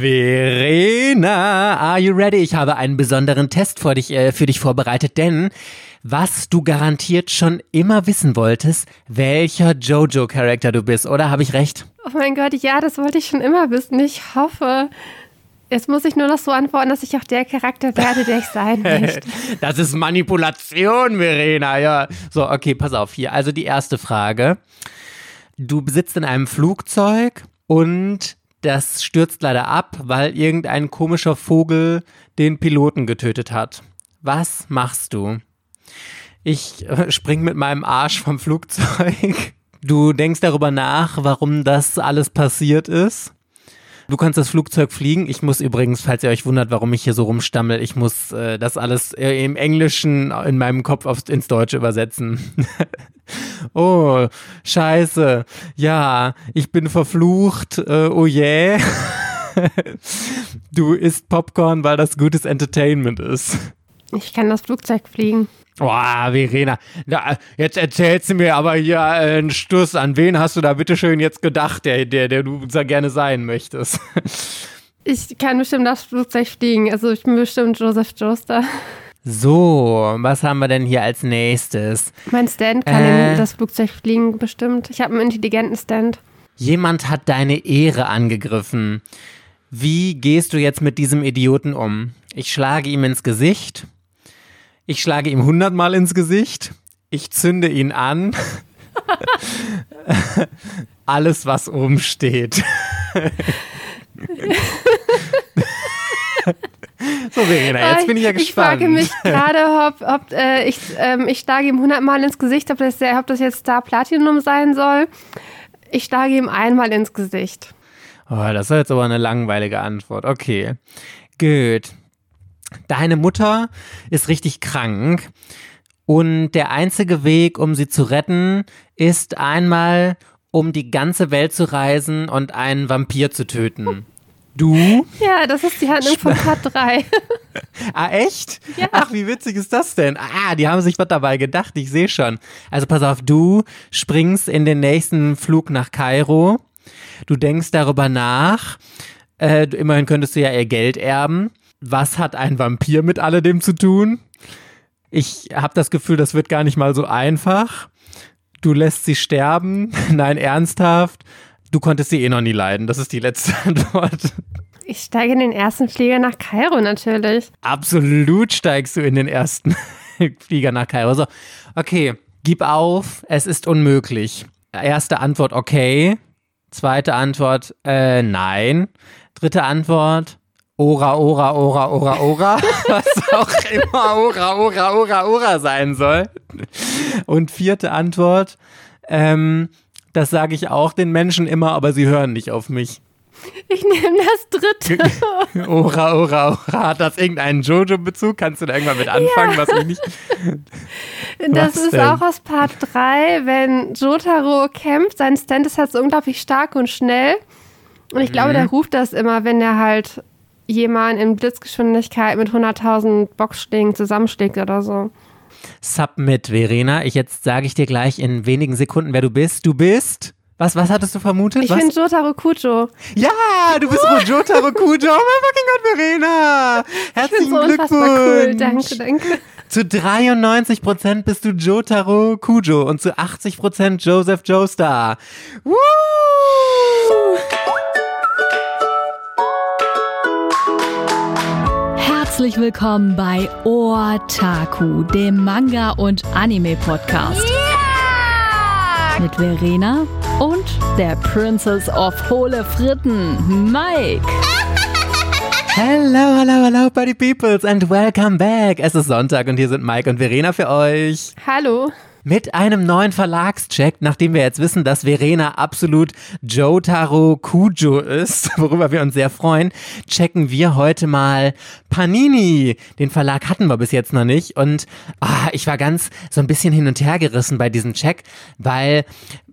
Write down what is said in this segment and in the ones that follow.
Verena, are you ready? Ich habe einen besonderen Test für dich, äh, für dich vorbereitet, denn was du garantiert schon immer wissen wolltest, welcher Jojo-Charakter du bist, oder habe ich recht? Oh mein Gott, ja, das wollte ich schon immer wissen. Ich hoffe. Jetzt muss ich nur noch so antworten, dass ich auch der Charakter werde, der ich sein möchte. das ist Manipulation, Verena, ja. So, okay, pass auf hier. Also die erste Frage. Du sitzt in einem Flugzeug und das stürzt leider ab, weil irgendein komischer Vogel den Piloten getötet hat. Was machst du? Ich äh, spring mit meinem Arsch vom Flugzeug. Du denkst darüber nach, warum das alles passiert ist. Du kannst das Flugzeug fliegen. Ich muss übrigens, falls ihr euch wundert, warum ich hier so rumstammel, ich muss äh, das alles äh, im Englischen in meinem Kopf aufs, ins Deutsche übersetzen. oh, scheiße. Ja, ich bin verflucht. Äh, oh yeah. du isst Popcorn, weil das gutes Entertainment ist. Ich kann das Flugzeug fliegen. Boah, Verena, na, jetzt erzählst du mir aber hier äh, einen Stuss. An wen hast du da bitteschön jetzt gedacht, der, der, der du da gerne sein möchtest? Ich kann bestimmt das Flugzeug fliegen. Also ich bin bestimmt Joseph Joester. So, was haben wir denn hier als nächstes? Mein Stand kann äh, das Flugzeug fliegen, bestimmt. Ich habe einen intelligenten Stand. Jemand hat deine Ehre angegriffen. Wie gehst du jetzt mit diesem Idioten um? Ich schlage ihm ins Gesicht ich schlage ihm hundertmal ins Gesicht. Ich zünde ihn an. Alles, was oben steht. so, Verena, jetzt bin ich ja gespannt. Ich frage mich gerade, ob, ob äh, ich, ähm, ich schlage ihm hundertmal ins Gesicht, ob das, ob das jetzt Star Platinum sein soll. Ich schlage ihm einmal ins Gesicht. Oh, das ist jetzt aber eine langweilige Antwort. Okay, gut deine Mutter ist richtig krank und der einzige Weg, um sie zu retten, ist einmal um die ganze Welt zu reisen und einen Vampir zu töten. Du? Ja, das ist die Handlung von Part 3. ah, echt? Ja. Ach, wie witzig ist das denn? Ah, die haben sich was dabei gedacht, ich sehe schon. Also pass auf, du springst in den nächsten Flug nach Kairo. Du denkst darüber nach. Äh, immerhin könntest du ja ihr Geld erben was hat ein Vampir mit alledem zu tun? Ich habe das Gefühl, das wird gar nicht mal so einfach. Du lässt sie sterben. Nein, ernsthaft. Du konntest sie eh noch nie leiden. Das ist die letzte Antwort. Ich steige in den ersten Flieger nach Kairo natürlich. Absolut steigst du in den ersten Flieger nach Kairo. So, okay, gib auf, es ist unmöglich. Erste Antwort, okay. Zweite Antwort, äh, nein. Dritte Antwort, Ora, Ora, Ora, Ora, Ora, was auch immer Ora, Ora, Ora, Ora sein soll. Und vierte Antwort, ähm, das sage ich auch den Menschen immer, aber sie hören nicht auf mich. Ich nehme das dritte. Ora, Ora, Ora. Hat das irgendeinen Jojo-Bezug? Kannst du da irgendwann mit anfangen, ja. was ich nicht. das ist denn? auch aus Part 3, wenn Jotaro kämpft. Sein Stand ist halt so unglaublich stark und schnell. Und ich glaube, mhm. der ruft das immer, wenn er halt jemand in Blitzgeschwindigkeit mit 100.000 Boxschlägen zusammenschlägt oder so. Submit, Verena. Ich jetzt sage ich dir gleich in wenigen Sekunden, wer du bist. Du bist. Was, was hattest du vermutet? Ich was? bin Jotaro Kujo. Ja, du bist uh. Jotaro Kujo. Oh mein fucking Gott, Verena. Herzlichen so Glückwunsch. Cool. Danke, danke. Zu 93% bist du Jotaro Kujo und zu 80% Joseph Joestar. Woo! Herzlich willkommen bei Otaku, dem Manga- und Anime-Podcast. Yeah! Mit Verena und der Princess of Hohle Fritten, Mike. Hello, hello, hello, Buddy Peoples and welcome back. Es ist Sonntag und hier sind Mike und Verena für euch. Hallo mit einem neuen Verlagscheck, nachdem wir jetzt wissen, dass Verena absolut Jotaro Kujo ist, worüber wir uns sehr freuen, checken wir heute mal Panini. Den Verlag hatten wir bis jetzt noch nicht und ah, ich war ganz so ein bisschen hin und her gerissen bei diesem Check, weil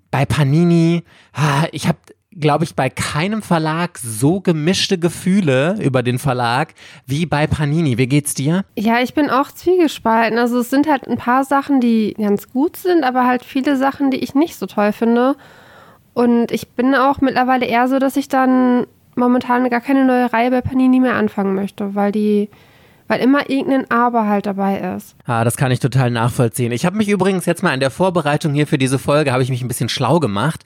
bei Panini, ah, ich habe glaube ich, bei keinem Verlag so gemischte Gefühle über den Verlag wie bei Panini. Wie geht's dir? Ja, ich bin auch zwiegespalten. Also es sind halt ein paar Sachen, die ganz gut sind, aber halt viele Sachen, die ich nicht so toll finde. Und ich bin auch mittlerweile eher so, dass ich dann momentan gar keine neue Reihe bei Panini mehr anfangen möchte, weil die weil immer irgendein Aber halt dabei ist. Ah, das kann ich total nachvollziehen. Ich habe mich übrigens jetzt mal in der Vorbereitung hier für diese Folge, habe ich mich ein bisschen schlau gemacht.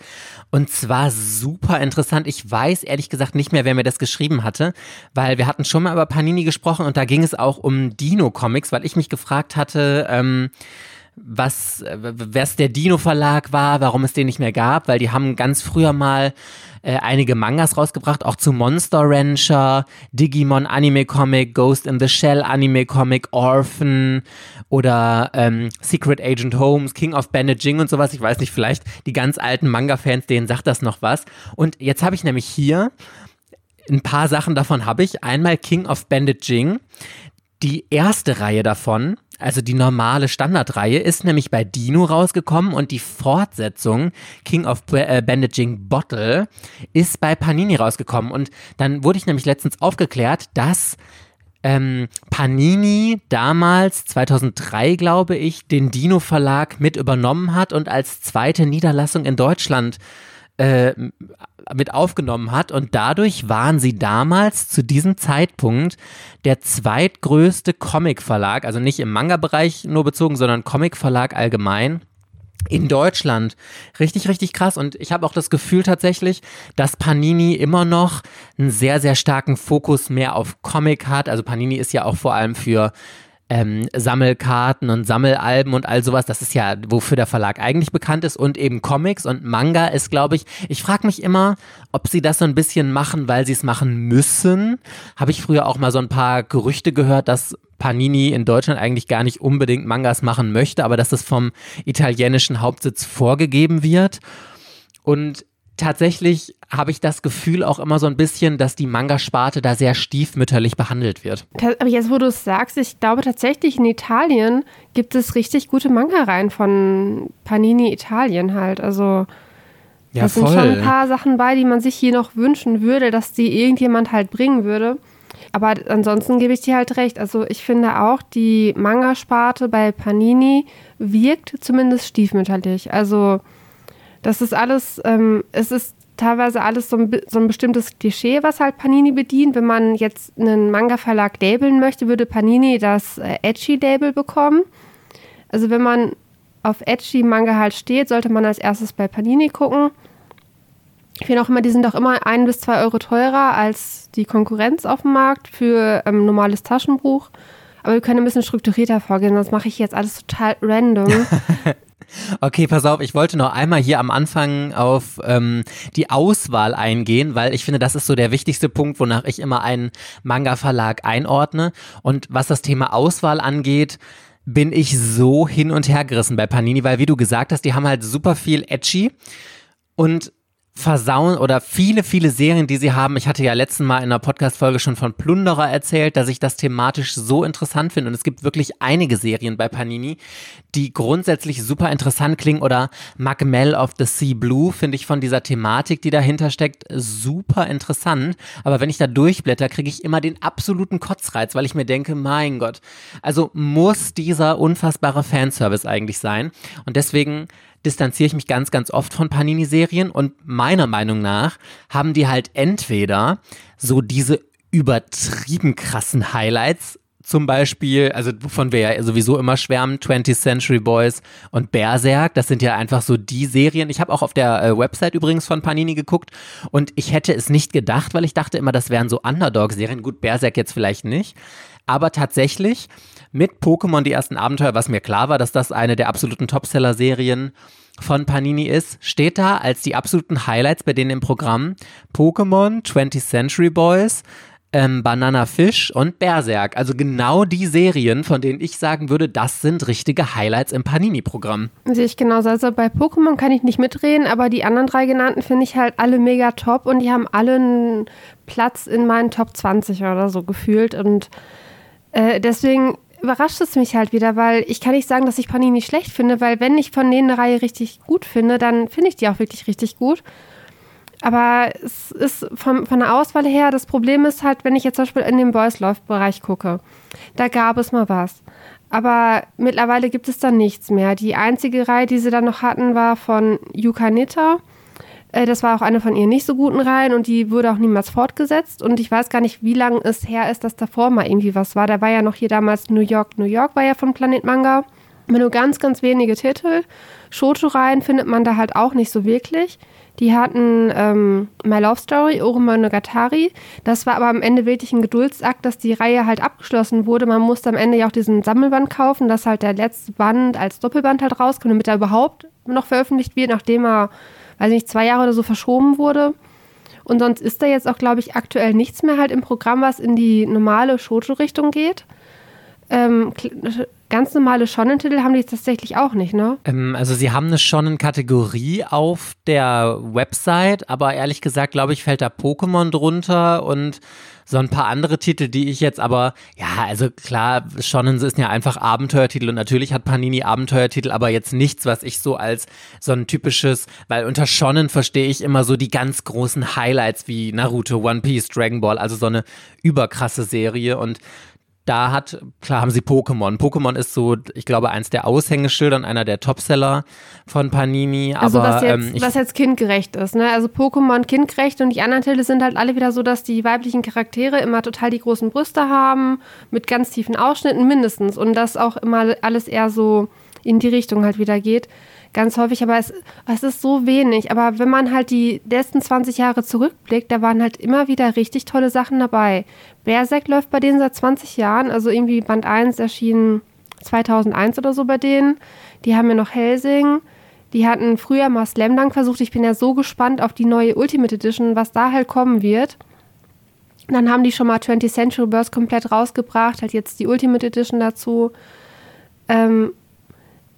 Und zwar super interessant. Ich weiß ehrlich gesagt nicht mehr, wer mir das geschrieben hatte, weil wir hatten schon mal über Panini gesprochen und da ging es auch um Dino-Comics, weil ich mich gefragt hatte, ähm, was, was der Dino Verlag war, warum es den nicht mehr gab, weil die haben ganz früher mal äh, einige Mangas rausgebracht, auch zu Monster Rancher, Digimon Anime Comic, Ghost in the Shell Anime Comic, Orphan oder ähm, Secret Agent Holmes, King of Bandaging und sowas. Ich weiß nicht, vielleicht die ganz alten Manga-Fans, denen sagt das noch was. Und jetzt habe ich nämlich hier ein paar Sachen davon habe ich. Einmal King of Bandaging. Die erste Reihe davon also die normale Standardreihe ist nämlich bei Dino rausgekommen und die Fortsetzung King of äh, Bandaging Bottle ist bei Panini rausgekommen. Und dann wurde ich nämlich letztens aufgeklärt, dass ähm, Panini damals, 2003 glaube ich, den Dino Verlag mit übernommen hat und als zweite Niederlassung in Deutschland äh, mit aufgenommen hat und dadurch waren sie damals zu diesem Zeitpunkt der zweitgrößte Comic-Verlag, also nicht im Manga-Bereich nur bezogen, sondern Comic-Verlag allgemein in Deutschland. Richtig, richtig krass. Und ich habe auch das Gefühl tatsächlich, dass Panini immer noch einen sehr, sehr starken Fokus mehr auf Comic hat. Also Panini ist ja auch vor allem für ähm, Sammelkarten und Sammelalben und all sowas. Das ist ja, wofür der Verlag eigentlich bekannt ist. Und eben Comics und Manga ist, glaube ich, ich frage mich immer, ob sie das so ein bisschen machen, weil sie es machen müssen. Habe ich früher auch mal so ein paar Gerüchte gehört, dass Panini in Deutschland eigentlich gar nicht unbedingt Mangas machen möchte, aber dass es vom italienischen Hauptsitz vorgegeben wird. Und tatsächlich habe ich das Gefühl auch immer so ein bisschen, dass die Manga-Sparte da sehr stiefmütterlich behandelt wird. Aber jetzt, wo du es sagst, ich glaube tatsächlich in Italien gibt es richtig gute Manga-Reihen von Panini Italien halt. Also ja, da sind schon ein paar Sachen bei, die man sich hier noch wünschen würde, dass die irgendjemand halt bringen würde. Aber ansonsten gebe ich dir halt recht. Also ich finde auch, die Manga-Sparte bei Panini wirkt zumindest stiefmütterlich. Also das ist alles, ähm, es ist teilweise alles so ein, so ein bestimmtes Klischee, was halt Panini bedient. Wenn man jetzt einen Manga-Verlag labeln möchte, würde Panini das äh, Edgy-Label bekommen. Also wenn man auf Edgy Manga halt steht, sollte man als erstes bei Panini gucken. Ich finde auch immer, die sind auch immer ein bis zwei Euro teurer als die Konkurrenz auf dem Markt für ähm, normales Taschenbuch. Aber wir können ein bisschen strukturierter vorgehen, sonst mache ich jetzt alles total random. Okay, pass auf, ich wollte noch einmal hier am Anfang auf ähm, die Auswahl eingehen, weil ich finde, das ist so der wichtigste Punkt, wonach ich immer einen Manga-Verlag einordne. Und was das Thema Auswahl angeht, bin ich so hin und her gerissen bei Panini, weil wie du gesagt hast, die haben halt super viel Edgy und versauen oder viele, viele Serien, die sie haben. Ich hatte ja letzten Mal in einer Podcast-Folge schon von Plunderer erzählt, dass ich das thematisch so interessant finde. Und es gibt wirklich einige Serien bei Panini, die grundsätzlich super interessant klingen. Oder Magmel of the Sea Blue finde ich von dieser Thematik, die dahinter steckt, super interessant. Aber wenn ich da durchblätter, kriege ich immer den absoluten Kotzreiz, weil ich mir denke, mein Gott, also muss dieser unfassbare Fanservice eigentlich sein. Und deswegen distanziere ich mich ganz, ganz oft von Panini-Serien und meiner Meinung nach haben die halt entweder so diese übertrieben krassen Highlights, zum Beispiel, also wovon wir ja sowieso immer schwärmen, 20th Century Boys und Berserk, das sind ja einfach so die Serien. Ich habe auch auf der äh, Website übrigens von Panini geguckt und ich hätte es nicht gedacht, weil ich dachte immer, das wären so Underdog-Serien. Gut, Berserk jetzt vielleicht nicht, aber tatsächlich mit Pokémon die ersten Abenteuer, was mir klar war, dass das eine der absoluten Topseller-Serien von Panini ist, steht da als die absoluten Highlights bei denen im Programm Pokémon, 20th Century Boys, ähm, Banana Fish und Berserk. Also genau die Serien, von denen ich sagen würde, das sind richtige Highlights im Panini-Programm. Sehe ich genauso. Also bei Pokémon kann ich nicht mitreden, aber die anderen drei genannten finde ich halt alle mega top und die haben alle einen Platz in meinen Top 20 oder so gefühlt. Und äh, deswegen überrascht es mich halt wieder, weil ich kann nicht sagen, dass ich Panini schlecht finde, weil wenn ich von denen eine Reihe richtig gut finde, dann finde ich die auch wirklich richtig gut. Aber es ist vom, von der Auswahl her, das Problem ist halt, wenn ich jetzt zum Beispiel in den Boys Love-Bereich gucke, da gab es mal was. Aber mittlerweile gibt es da nichts mehr. Die einzige Reihe, die sie dann noch hatten, war von Yuka Nitta. Äh, das war auch eine von ihren nicht so guten Reihen und die wurde auch niemals fortgesetzt. Und ich weiß gar nicht, wie lange es her ist, dass davor mal irgendwie was war. Da war ja noch hier damals New York, New York war ja von Planet Manga. Mit nur ganz, ganz wenige Titel. Shoujo-Reihen findet man da halt auch nicht so wirklich. Die hatten ähm, My Love Story, Monogatari. Das war aber am Ende wirklich ein Geduldsakt, dass die Reihe halt abgeschlossen wurde. Man musste am Ende ja auch diesen Sammelband kaufen, dass halt der letzte Band als Doppelband halt rauskommt, damit er überhaupt noch veröffentlicht wird, nachdem er, weiß nicht, zwei Jahre oder so verschoben wurde. Und sonst ist da jetzt auch, glaube ich, aktuell nichts mehr halt im Programm, was in die normale Shoujo-Richtung geht. Ähm, ganz normale Shonen-Titel haben die tatsächlich auch nicht, ne? Ähm, also sie haben eine Shonen-Kategorie auf der Website, aber ehrlich gesagt, glaube ich, fällt da Pokémon drunter und so ein paar andere Titel, die ich jetzt aber, ja, also klar, Shonen ist ja einfach Abenteuertitel und natürlich hat Panini Abenteuertitel, aber jetzt nichts, was ich so als so ein typisches, weil unter Shonen verstehe ich immer so die ganz großen Highlights wie Naruto, One Piece, Dragon Ball, also so eine überkrasse Serie und da hat, klar haben sie Pokémon. Pokémon ist so, ich glaube, eins der Aushängeschilder und einer der Topseller von Panini. Also aber, was, jetzt, ähm, was jetzt kindgerecht ist, ne? Also Pokémon kindgerecht und die anderen Titel sind halt alle wieder so, dass die weiblichen Charaktere immer total die großen Brüste haben, mit ganz tiefen Ausschnitten mindestens. Und das auch immer alles eher so in die Richtung halt wieder geht ganz häufig, aber es, es ist so wenig. Aber wenn man halt die letzten 20 Jahre zurückblickt, da waren halt immer wieder richtig tolle Sachen dabei. Berserk läuft bei denen seit 20 Jahren, also irgendwie Band 1 erschien 2001 oder so bei denen. Die haben ja noch Helsing. Die hatten früher mal Slam Dunk versucht. Ich bin ja so gespannt auf die neue Ultimate Edition, was da halt kommen wird. Dann haben die schon mal 20th Century Burst komplett rausgebracht, halt jetzt die Ultimate Edition dazu. Ähm,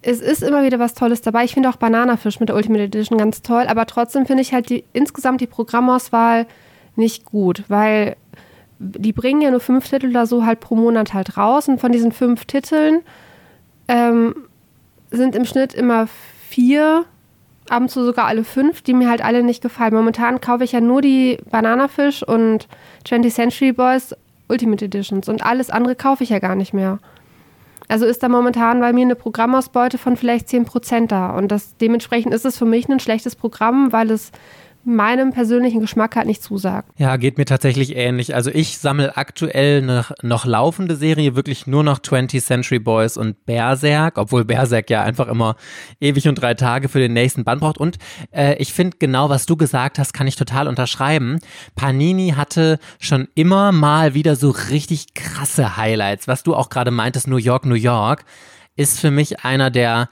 es ist immer wieder was Tolles dabei. Ich finde auch Bananafisch mit der Ultimate Edition ganz toll, aber trotzdem finde ich halt die, insgesamt die Programmauswahl nicht gut, weil die bringen ja nur fünf Titel oder so halt pro Monat halt raus und von diesen fünf Titeln ähm, sind im Schnitt immer vier, ab und zu sogar alle fünf, die mir halt alle nicht gefallen. Momentan kaufe ich ja nur die Bananafisch und 20th Century Boys Ultimate Editions und alles andere kaufe ich ja gar nicht mehr. Also ist da momentan bei mir eine Programmausbeute von vielleicht 10% da. Und das, dementsprechend ist es für mich ein schlechtes Programm, weil es meinem persönlichen Geschmack halt nicht zusagt. Ja, geht mir tatsächlich ähnlich. Also ich sammle aktuell eine noch laufende Serie, wirklich nur noch 20th Century Boys und Berserk, obwohl Berserk ja einfach immer ewig und drei Tage für den nächsten Band braucht. Und äh, ich finde genau, was du gesagt hast, kann ich total unterschreiben. Panini hatte schon immer mal wieder so richtig krasse Highlights. Was du auch gerade meintest, New York, New York, ist für mich einer der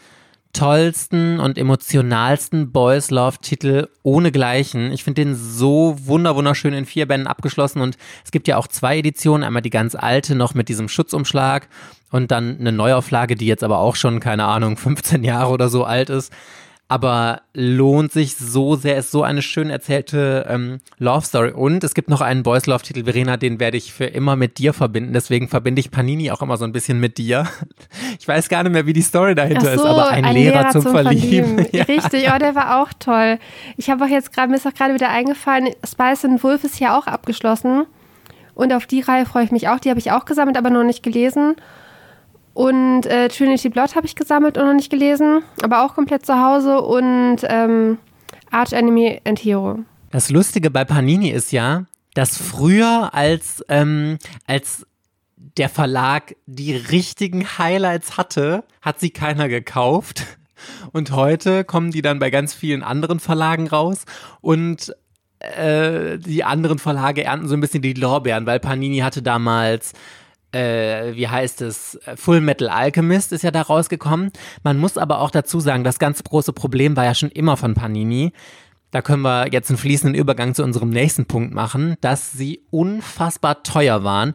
tollsten und emotionalsten Boys Love Titel ohnegleichen. Ich finde den so wunder wunderschön in vier Bänden abgeschlossen und es gibt ja auch zwei Editionen, einmal die ganz alte noch mit diesem Schutzumschlag und dann eine Neuauflage, die jetzt aber auch schon keine Ahnung 15 Jahre oder so alt ist aber lohnt sich so sehr, ist so eine schön erzählte ähm, Love Story. Und es gibt noch einen Boys Love Titel, Verena, den werde ich für immer mit dir verbinden. Deswegen verbinde ich Panini auch immer so ein bisschen mit dir. Ich weiß gar nicht mehr, wie die Story dahinter so, ist, aber ein, ein Lehrer, Lehrer, zum, zum Verlieben. Verlieben. Ja. Richtig, oh, der war auch toll. Ich habe auch jetzt gerade, mir ist auch gerade wieder eingefallen, Spice and Wolf ist ja auch abgeschlossen. Und auf die Reihe freue ich mich auch. Die habe ich auch gesammelt, aber noch nicht gelesen. Und äh, Trinity Blood habe ich gesammelt und noch nicht gelesen, aber auch komplett zu Hause. Und ähm, Arch Enemy and Hero. Das Lustige bei Panini ist ja, dass früher als, ähm, als der Verlag die richtigen Highlights hatte, hat sie keiner gekauft. Und heute kommen die dann bei ganz vielen anderen Verlagen raus und äh, die anderen Verlage ernten so ein bisschen die Lorbeeren, weil Panini hatte damals äh, wie heißt es, Full Metal Alchemist ist ja da rausgekommen. Man muss aber auch dazu sagen, das ganz große Problem war ja schon immer von Panini. Da können wir jetzt einen fließenden Übergang zu unserem nächsten Punkt machen, dass sie unfassbar teuer waren.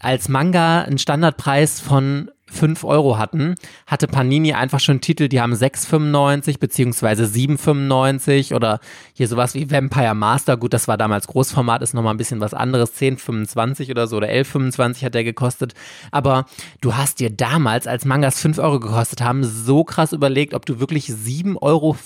Als Manga ein Standardpreis von 5 Euro hatten, hatte Panini einfach schon Titel, die haben 6,95 beziehungsweise 7,95 oder hier sowas wie Vampire Master. Gut, das war damals Großformat, ist nochmal ein bisschen was anderes. 10,25 oder so oder 11,25 hat der gekostet. Aber du hast dir damals, als Mangas 5 Euro gekostet haben, so krass überlegt, ob du wirklich 7,95 Euro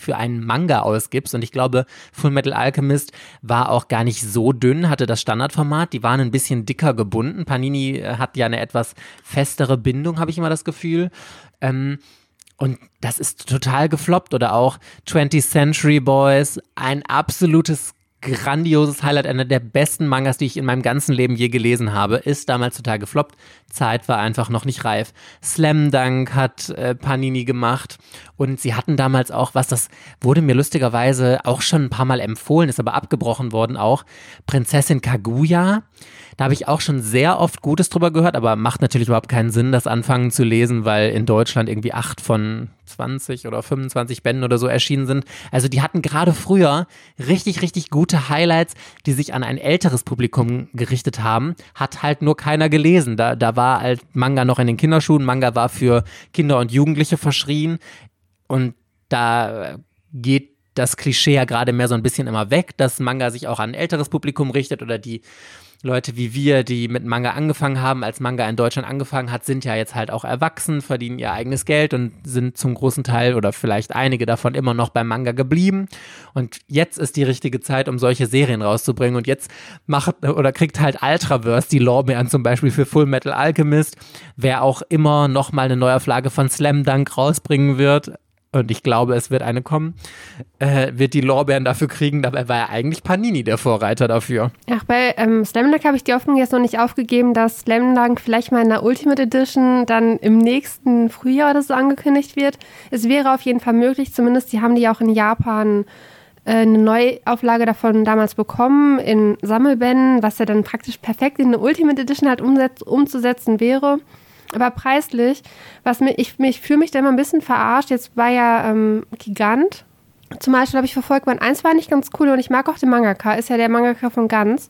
für einen Manga ausgibst. Und ich glaube, Full Metal Alchemist war auch gar nicht so dünn, hatte das Standardformat. Die waren ein bisschen dicker gebunden. Panini hat ja eine etwas festere Bindung, habe ich immer das Gefühl. Ähm, Und das ist total gefloppt. Oder auch 20th Century Boys, ein absolutes grandioses Highlight, einer der besten Mangas, die ich in meinem ganzen Leben je gelesen habe, ist damals total gefloppt. Zeit war einfach noch nicht reif. Slam Dunk hat äh, Panini gemacht und sie hatten damals auch was, das wurde mir lustigerweise auch schon ein paar Mal empfohlen, ist aber abgebrochen worden auch. Prinzessin Kaguya. Da habe ich auch schon sehr oft Gutes drüber gehört, aber macht natürlich überhaupt keinen Sinn, das anfangen zu lesen, weil in Deutschland irgendwie acht von 20 oder 25 Bänden oder so erschienen sind. Also die hatten gerade früher richtig, richtig gute Highlights, die sich an ein älteres Publikum gerichtet haben. Hat halt nur keiner gelesen. Da, da war halt Manga noch in den Kinderschuhen. Manga war für Kinder und Jugendliche verschrien. Und da geht das Klischee ja gerade mehr so ein bisschen immer weg, dass Manga sich auch an ein älteres Publikum richtet oder die Leute wie wir, die mit Manga angefangen haben, als Manga in Deutschland angefangen hat, sind ja jetzt halt auch erwachsen, verdienen ihr eigenes Geld und sind zum großen Teil oder vielleicht einige davon immer noch beim Manga geblieben. Und jetzt ist die richtige Zeit, um solche Serien rauszubringen. Und jetzt macht oder kriegt halt Ultraverse die Lorbeeren zum Beispiel für Full Metal Alchemist, wer auch immer nochmal eine Neuauflage von Slam Dunk rausbringen wird und ich glaube, es wird eine kommen, äh, wird die Lorbeeren dafür kriegen. Dabei war ja eigentlich Panini der Vorreiter dafür. Ach, bei ähm, Slam habe ich die Hoffnung jetzt noch nicht aufgegeben, dass Slam Dunk vielleicht mal in der Ultimate Edition dann im nächsten Frühjahr oder so angekündigt wird. Es wäre auf jeden Fall möglich, zumindest, die haben die auch in Japan äh, eine Neuauflage davon damals bekommen in Sammelbänden, was ja dann praktisch perfekt in eine Ultimate Edition halt umzusetzen wäre. Aber preislich, was mir, ich, ich fühle mich da immer ein bisschen verarscht. Jetzt war ja ähm, Gigant. Zum Beispiel habe ich verfolgt, Band 1 war nicht ganz cool und ich mag auch den Mangaka, ist ja der Mangaka von Ganz.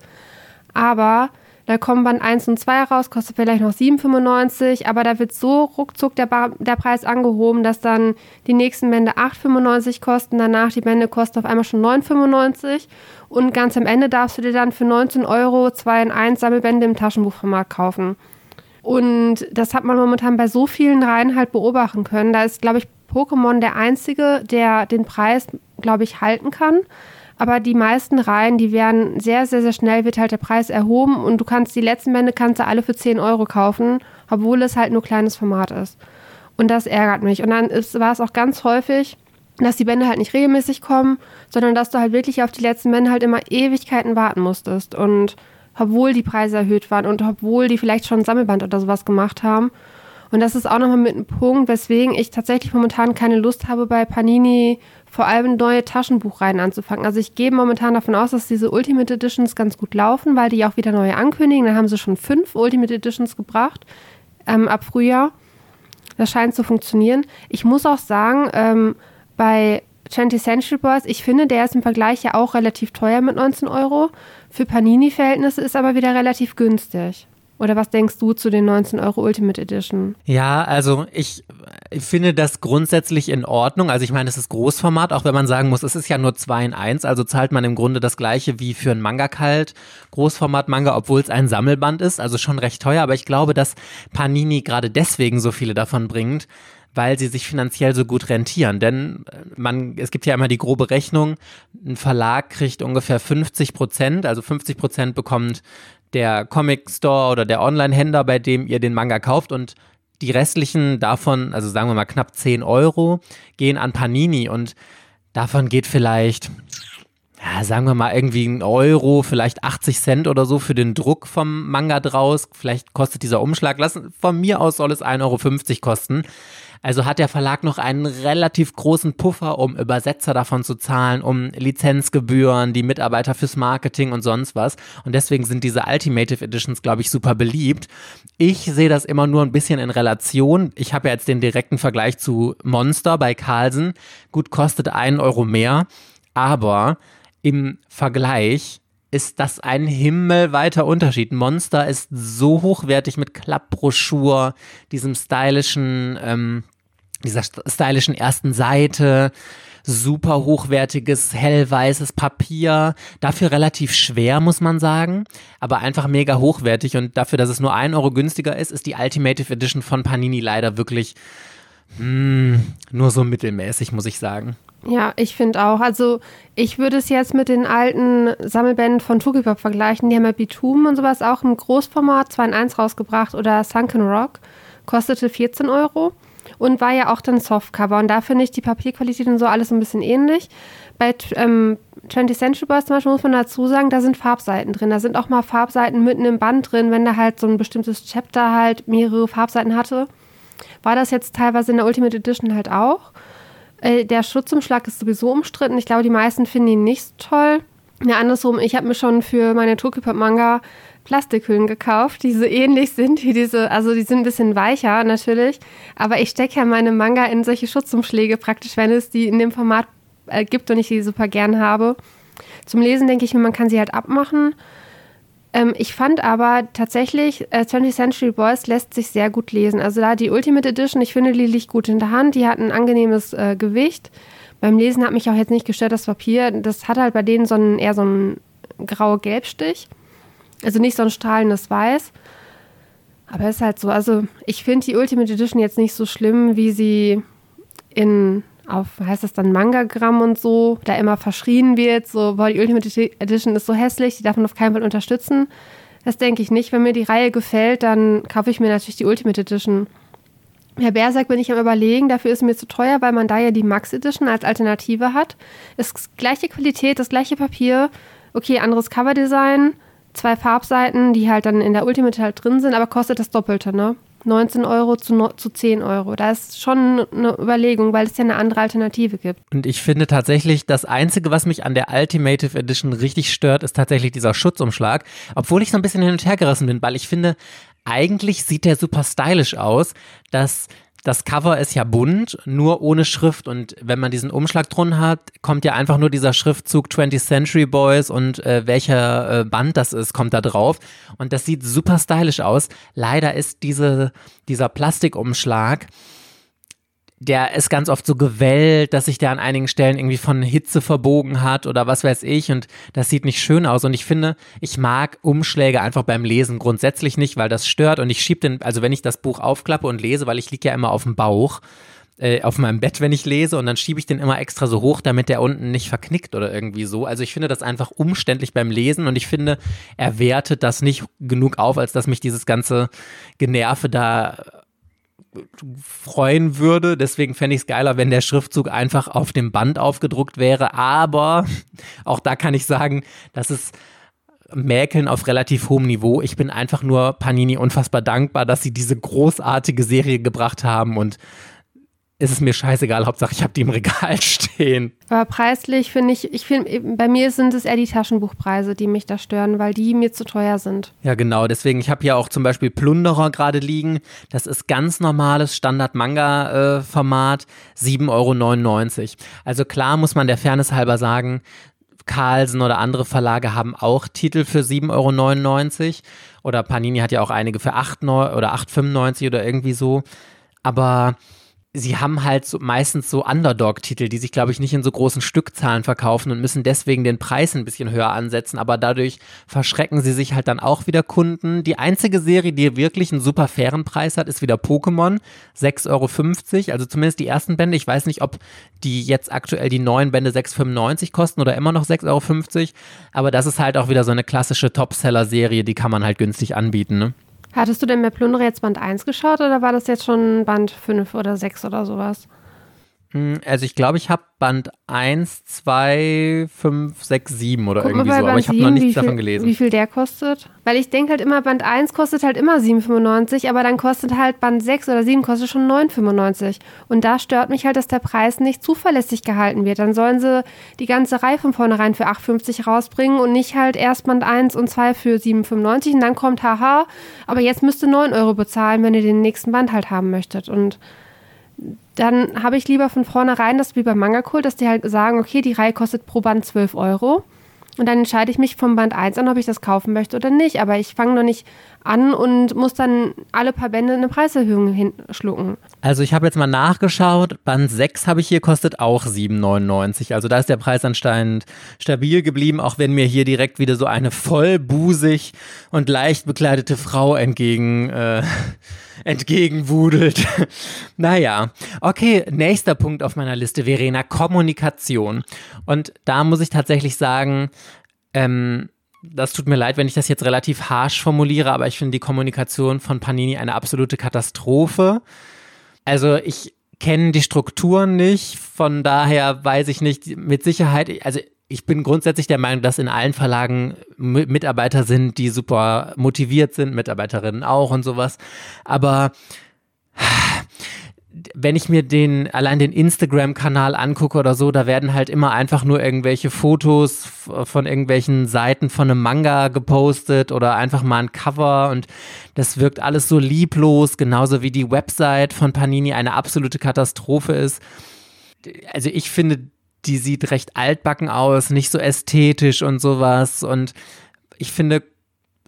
Aber da kommen Band 1 und 2 raus, kostet vielleicht noch 7,95, aber da wird so ruckzuck der, der Preis angehoben, dass dann die nächsten Bände 8,95 kosten, danach die Bände kosten auf einmal schon 9,95 und ganz am Ende darfst du dir dann für 19 Euro 2 in 1 Sammelbände im Taschenbuchformat kaufen. Und das hat man momentan bei so vielen Reihen halt beobachten können. Da ist, glaube ich, Pokémon der einzige, der den Preis, glaube ich, halten kann. Aber die meisten Reihen, die werden sehr, sehr, sehr schnell, wird halt der Preis erhoben und du kannst die letzten Bände kannst du alle für 10 Euro kaufen, obwohl es halt nur kleines Format ist. Und das ärgert mich. Und dann ist, war es auch ganz häufig, dass die Bände halt nicht regelmäßig kommen, sondern dass du halt wirklich auf die letzten Bände halt immer Ewigkeiten warten musstest. Und obwohl die Preise erhöht waren und obwohl die vielleicht schon ein Sammelband oder sowas gemacht haben. Und das ist auch nochmal mit einem Punkt, weswegen ich tatsächlich momentan keine Lust habe, bei Panini vor allem neue Taschenbuchreihen anzufangen. Also ich gehe momentan davon aus, dass diese Ultimate Editions ganz gut laufen, weil die auch wieder neue ankündigen. Da haben sie schon fünf Ultimate Editions gebracht ähm, ab Frühjahr. Das scheint zu funktionieren. Ich muss auch sagen, ähm, bei 20th Century Boys, ich finde, der ist im Vergleich ja auch relativ teuer mit 19 Euro. Für Panini-Verhältnisse ist aber wieder relativ günstig. Oder was denkst du zu den 19 Euro Ultimate Edition? Ja, also ich, finde das grundsätzlich in Ordnung. Also ich meine, es ist Großformat, auch wenn man sagen muss, es ist ja nur 2 in 1, also zahlt man im Grunde das gleiche wie für ein Manga-Kalt. Großformat-Manga, obwohl es ein Sammelband ist, also schon recht teuer. Aber ich glaube, dass Panini gerade deswegen so viele davon bringt, weil sie sich finanziell so gut rentieren. Denn äh, man, es gibt ja immer die grobe Rechnung, ein Verlag kriegt ungefähr 50 Prozent, also 50 Prozent bekommt der Comic Store oder der Online-Händler, bei dem ihr den Manga kauft und die restlichen davon, also sagen wir mal knapp 10 Euro, gehen an Panini und davon geht vielleicht, ja, sagen wir mal irgendwie ein Euro, vielleicht 80 Cent oder so für den Druck vom Manga draus. Vielleicht kostet dieser Umschlag, lassen, von mir aus soll es 1,50 Euro kosten. Also hat der Verlag noch einen relativ großen Puffer, um Übersetzer davon zu zahlen, um Lizenzgebühren, die Mitarbeiter fürs Marketing und sonst was. Und deswegen sind diese Ultimative Editions, glaube ich, super beliebt. Ich sehe das immer nur ein bisschen in Relation. Ich habe ja jetzt den direkten Vergleich zu Monster bei Carlsen. Gut, kostet einen Euro mehr, aber im Vergleich ist das ein himmelweiter Unterschied. Monster ist so hochwertig mit Klappbroschur, diesem stylischen, ähm, dieser stylischen ersten Seite, super hochwertiges, hellweißes Papier, dafür relativ schwer, muss man sagen, aber einfach mega hochwertig und dafür, dass es nur ein Euro günstiger ist, ist die Ultimative Edition von Panini leider wirklich mh, hm, nur so mittelmäßig, muss ich sagen. Ja, ich finde auch. Also ich würde es jetzt mit den alten Sammelbänden von Tugipop vergleichen. Die haben ja Bitumen und sowas auch im Großformat 2 in 1 rausgebracht oder Sunken Rock. Kostete 14 Euro. und war ja auch dann Softcover. Und da finde ich die Papierqualität und so alles ein bisschen ähnlich. Bei ähm, 20th Century Boys zum Beispiel muss man dazu sagen, da sind Farbseiten drin. Da sind auch mal Farbseiten mitten im Band drin, wenn da halt so ein bestimmtes Chapter halt mehrere Farbseiten hatte. War das jetzt teilweise in der Ultimate Edition halt auch. Äh, der Schutzumschlag ist sowieso umstritten. Ich glaube, die meisten finden ihn nicht toll. Ja, andersrum, ich habe mir schon für meine Tokipop-Manga Plastikhüllen gekauft, die so ähnlich sind wie diese, also die sind ein bisschen weicher natürlich, aber ich stecke ja meine Manga in solche Schutzumschläge praktisch, wenn es die in dem Format äh, gibt und ich die super gern habe. Zum Lesen denke ich mir, man kann sie halt abmachen. Ähm, ich fand aber tatsächlich, äh, 20th Century Boys lässt sich sehr gut lesen. Also da die Ultimate Edition, ich finde, die liegt gut in der Hand, die hat ein angenehmes äh, Gewicht. Beim Lesen hat mich auch jetzt nicht gestört, das Papier. Das hat halt bei denen so einen, eher so einen graue Gelbstich. Also nicht so ein strahlendes Weiß. Aber ist halt so, also ich finde die Ultimate Edition jetzt nicht so schlimm, wie sie in, auf, heißt das dann Mangagramm und so, da immer verschrien wird, so, boah, die Ultimate Edition ist so hässlich, die darf man auf keinen Fall unterstützen. Das denke ich nicht. Wenn mir die Reihe gefällt, dann kaufe ich mir natürlich die Ultimate Edition. Herr Berserk bin ich am überlegen, dafür ist mir zu teuer, weil man da ja die Max Edition als Alternative hat. Ist gleiche Qualität, das gleiche Papier, okay, anderes Coverdesign, zwei Farbseiten, die halt dann in der Ultimate halt drin sind, aber kostet das Doppelte, ne? 19 Euro zu, zu 10 Euro. Da ist schon eine Überlegung, weil es ja eine andere Alternative gibt. Und ich finde tatsächlich, das Einzige, was mich an der Ultimative Edition richtig stört, ist tatsächlich dieser Schutzumschlag. Obwohl ich so ein bisschen hin und her gerissen bin, weil ich finde, eigentlich sieht der super stylisch aus. dass das Cover ist ja bunt, nur ohne Schrift. Und wenn man diesen Umschlag drin hat, kommt ja einfach nur dieser Schriftzug 20th Century Boys und äh, welcher äh, Band das ist, kommt da drauf. Und das sieht super stylisch aus. Leider ist diese, dieser Plastikumschlag der ist ganz oft so gewellt, dass sich der an einigen Stellen irgendwie von Hitze verbogen hat oder was weiß ich und das sieht nicht schön aus und ich finde, ich mag Umschläge einfach beim Lesen grundsätzlich nicht, weil das stört und ich schiebe den, also wenn ich das Buch aufklappe und lese, weil ich liege ja immer auf dem Bauch, äh, auf meinem Bett, wenn ich lese und dann schiebe ich den immer extra so hoch, damit der unten nicht verknickt oder irgendwie so. Also ich finde das einfach umständlich beim Lesen und ich finde, er wertet das nicht genug auf, als dass mich dieses ganze Generve da freuen würde. Deswegen fände ich es geiler, wenn der Schriftzug einfach auf dem Band aufgedruckt wäre. Aber auch da kann ich sagen, das ist Mäkeln auf relativ hohem Niveau. Ich bin einfach nur Panini unfassbar dankbar, dass sie diese großartige Serie gebracht haben und ist es mir scheißegal, Hauptsache ich habe die im Regal stehen. Aber preislich finde ich, ich finde, bei mir sind es eher die Taschenbuchpreise, die mich da stören, weil die mir zu teuer sind. Ja, genau. Deswegen, ich habe hier auch zum Beispiel Plunderer gerade liegen. Das ist ganz normales Standard-Manga-Format, äh, 7,99 Euro. Also klar muss man der Fairness halber sagen, Carlsen oder andere Verlage haben auch Titel für 7,99 Euro. Oder Panini hat ja auch einige für 8 oder 8,95 oder irgendwie so. Aber sie haben halt so, meistens so Underdog-Titel, die sich, glaube ich, nicht in so großen Stückzahlen verkaufen und müssen deswegen den Preis ein bisschen höher ansetzen, aber dadurch verschrecken sie sich halt dann auch wieder Kunden. Die einzige Serie, die wirklich einen super fairen Preis hat, ist wieder Pokémon, 6,50 Euro, also zumindest die ersten Bände. Ich weiß nicht, ob die jetzt aktuell die neuen Bände 6,95 kosten oder immer noch 6,50 Euro, aber das ist halt auch wieder so eine klassische Topseller-Serie, die kann man halt günstig anbieten, ne? Hattest du denn bei Plundere jetzt Band 1 geschaut oder war das jetzt schon Band 5 oder 6 oder sowas? Hm, also ich glaube, ich habe Band 1, 2, 5, 6, 7 oder Guck irgendwie so, aber ich habe noch nichts viel, davon gelesen. Wie viel der kostet? Weil ich denke halt immer, Band 1 kostet halt immer 7,95, aber dann kostet halt Band 6 oder 7 kostet schon 9,95. Und da stört mich halt, dass der Preis nicht zuverlässig gehalten wird. Dann sollen sie die ganze Reihe von vornherein für 8,50 rausbringen und nicht halt erst Band 1 und 2 für 7,95 und dann kommt, haha, aber jetzt müsst ihr 9 Euro bezahlen, wenn ihr den nächsten Band halt haben möchtet. Und dann habe ich lieber von vornherein das wie beim Manga Kult, dass die halt sagen, okay, die Reihe kostet pro Band 12 Euro. Und dann entscheide ich mich vom Band 1 an, ob ich das kaufen möchte oder nicht. Aber ich fange noch nicht an und muss dann alle paar Bände eine Preiserhöhung hinschlucken. Also ich habe jetzt mal nachgeschaut, Band 6 habe ich hier, kostet auch 7,99. Also da ist der Preis anscheinend stabil geblieben, auch wenn mir hier direkt wieder so eine vollbusig und leicht bekleidete Frau entgegen äh, entgegenwudelt. naja, okay, nächster Punkt auf meiner Liste, Verena, Kommunikation. Und da muss ich tatsächlich sagen, ähm, das tut mir leid, wenn ich das jetzt relativ harsh formuliere, aber ich finde die Kommunikation von Panini eine absolute Katastrophe. Also ich kenne die Strukturen nicht, von daher weiß ich nicht mit Sicherheit, also ich bin grundsätzlich der Meinung, dass in allen Verlagen Mitarbeiter sind, die super motiviert sind, Mitarbeiterinnen auch und sowas. Aber wenn ich mir den allein den Instagram-Kanal angucke oder so, da werden halt immer einfach nur irgendwelche Fotos von irgendwelchen Seiten von einem Manga gepostet oder einfach mal ein Cover und das wirkt alles so lieblos, genauso wie die Website von Panini eine absolute Katastrophe ist. Also ich finde, die sieht recht altbacken aus, nicht so ästhetisch und sowas und ich finde,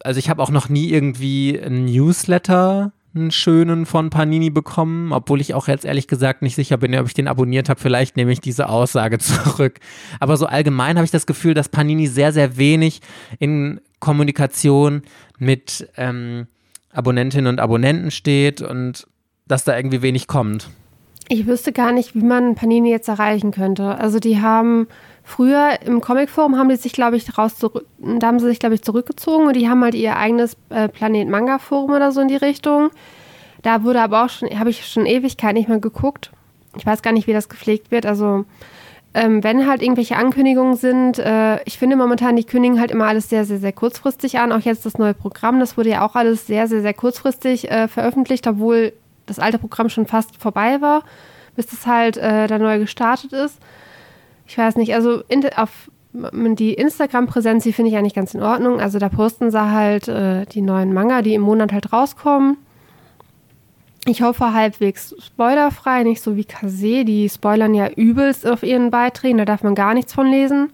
also ich habe auch noch nie irgendwie ein Newsletter einen schönen von Panini bekommen, obwohl ich auch jetzt ehrlich gesagt nicht sicher bin, ob ich den abonniert habe. Vielleicht nehme ich diese Aussage zurück. Aber so allgemein habe ich das Gefühl, dass Panini sehr, sehr wenig in Kommunikation mit ähm, Abonnentinnen und Abonnenten steht und dass da irgendwie wenig kommt. Ich wüsste gar nicht, wie man Panini jetzt erreichen könnte. Also die haben Früher im Comicforum haben die sich, glaube ich, raus da haben sie sich, glaube ich, zurückgezogen und die haben halt ihr eigenes äh, Planet Manga Forum oder so in die Richtung. Da wurde aber auch schon, habe ich schon Ewigkeit nicht mehr geguckt. Ich weiß gar nicht, wie das gepflegt wird. Also ähm, wenn halt irgendwelche Ankündigungen sind, äh, ich finde momentan, die kündigen halt immer alles sehr, sehr, sehr kurzfristig an. Auch jetzt das neue Programm, das wurde ja auch alles sehr, sehr, sehr kurzfristig äh, veröffentlicht, obwohl das alte Programm schon fast vorbei war, bis das halt äh, da neu gestartet ist ich weiß nicht, also in, auf die Instagram-Präsenz, die finde ich eigentlich ganz in Ordnung. Also da posten sie halt äh, die neuen Manga, die im Monat halt rauskommen. Ich hoffe halbwegs spoilerfrei, nicht so wie Kase, die spoilern ja übelst auf ihren Beiträgen, da darf man gar nichts von lesen.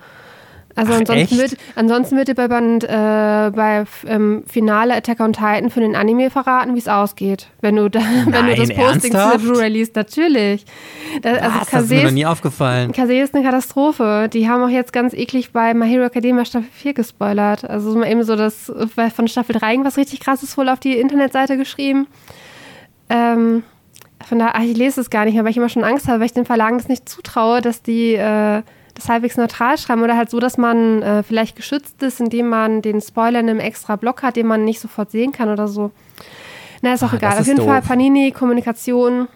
Also Ach, ansonsten, wird, ansonsten wird dir bei, Band, äh, bei ähm, Finale Attacker on Titan für den Anime verraten, wie es ausgeht. Wenn du, da, Nein, wenn du das Posting ernsthaft? zu liest, natürlich. Da, also Was, Kase das ist mir noch nie aufgefallen. Kase ist eine Katastrophe. Die haben auch jetzt ganz eklig bei My Hero Academia Staffel 4 gespoilert. Also eben so das von Staffel 3 irgendwas richtig krasses wohl auf die Internetseite geschrieben. Ähm, von daher, ich lese es gar nicht mehr, weil ich immer schon Angst habe, weil ich den Verlagen das nicht zutraue, dass die äh, das halbwegs neutral schreiben oder halt so, dass man äh, vielleicht geschützt ist, indem man den Spoiler in einem extra Block hat, den man nicht sofort sehen kann oder so. Na, ist auch ah, egal. Auf jeden doof. Fall Panini, Kommunikation.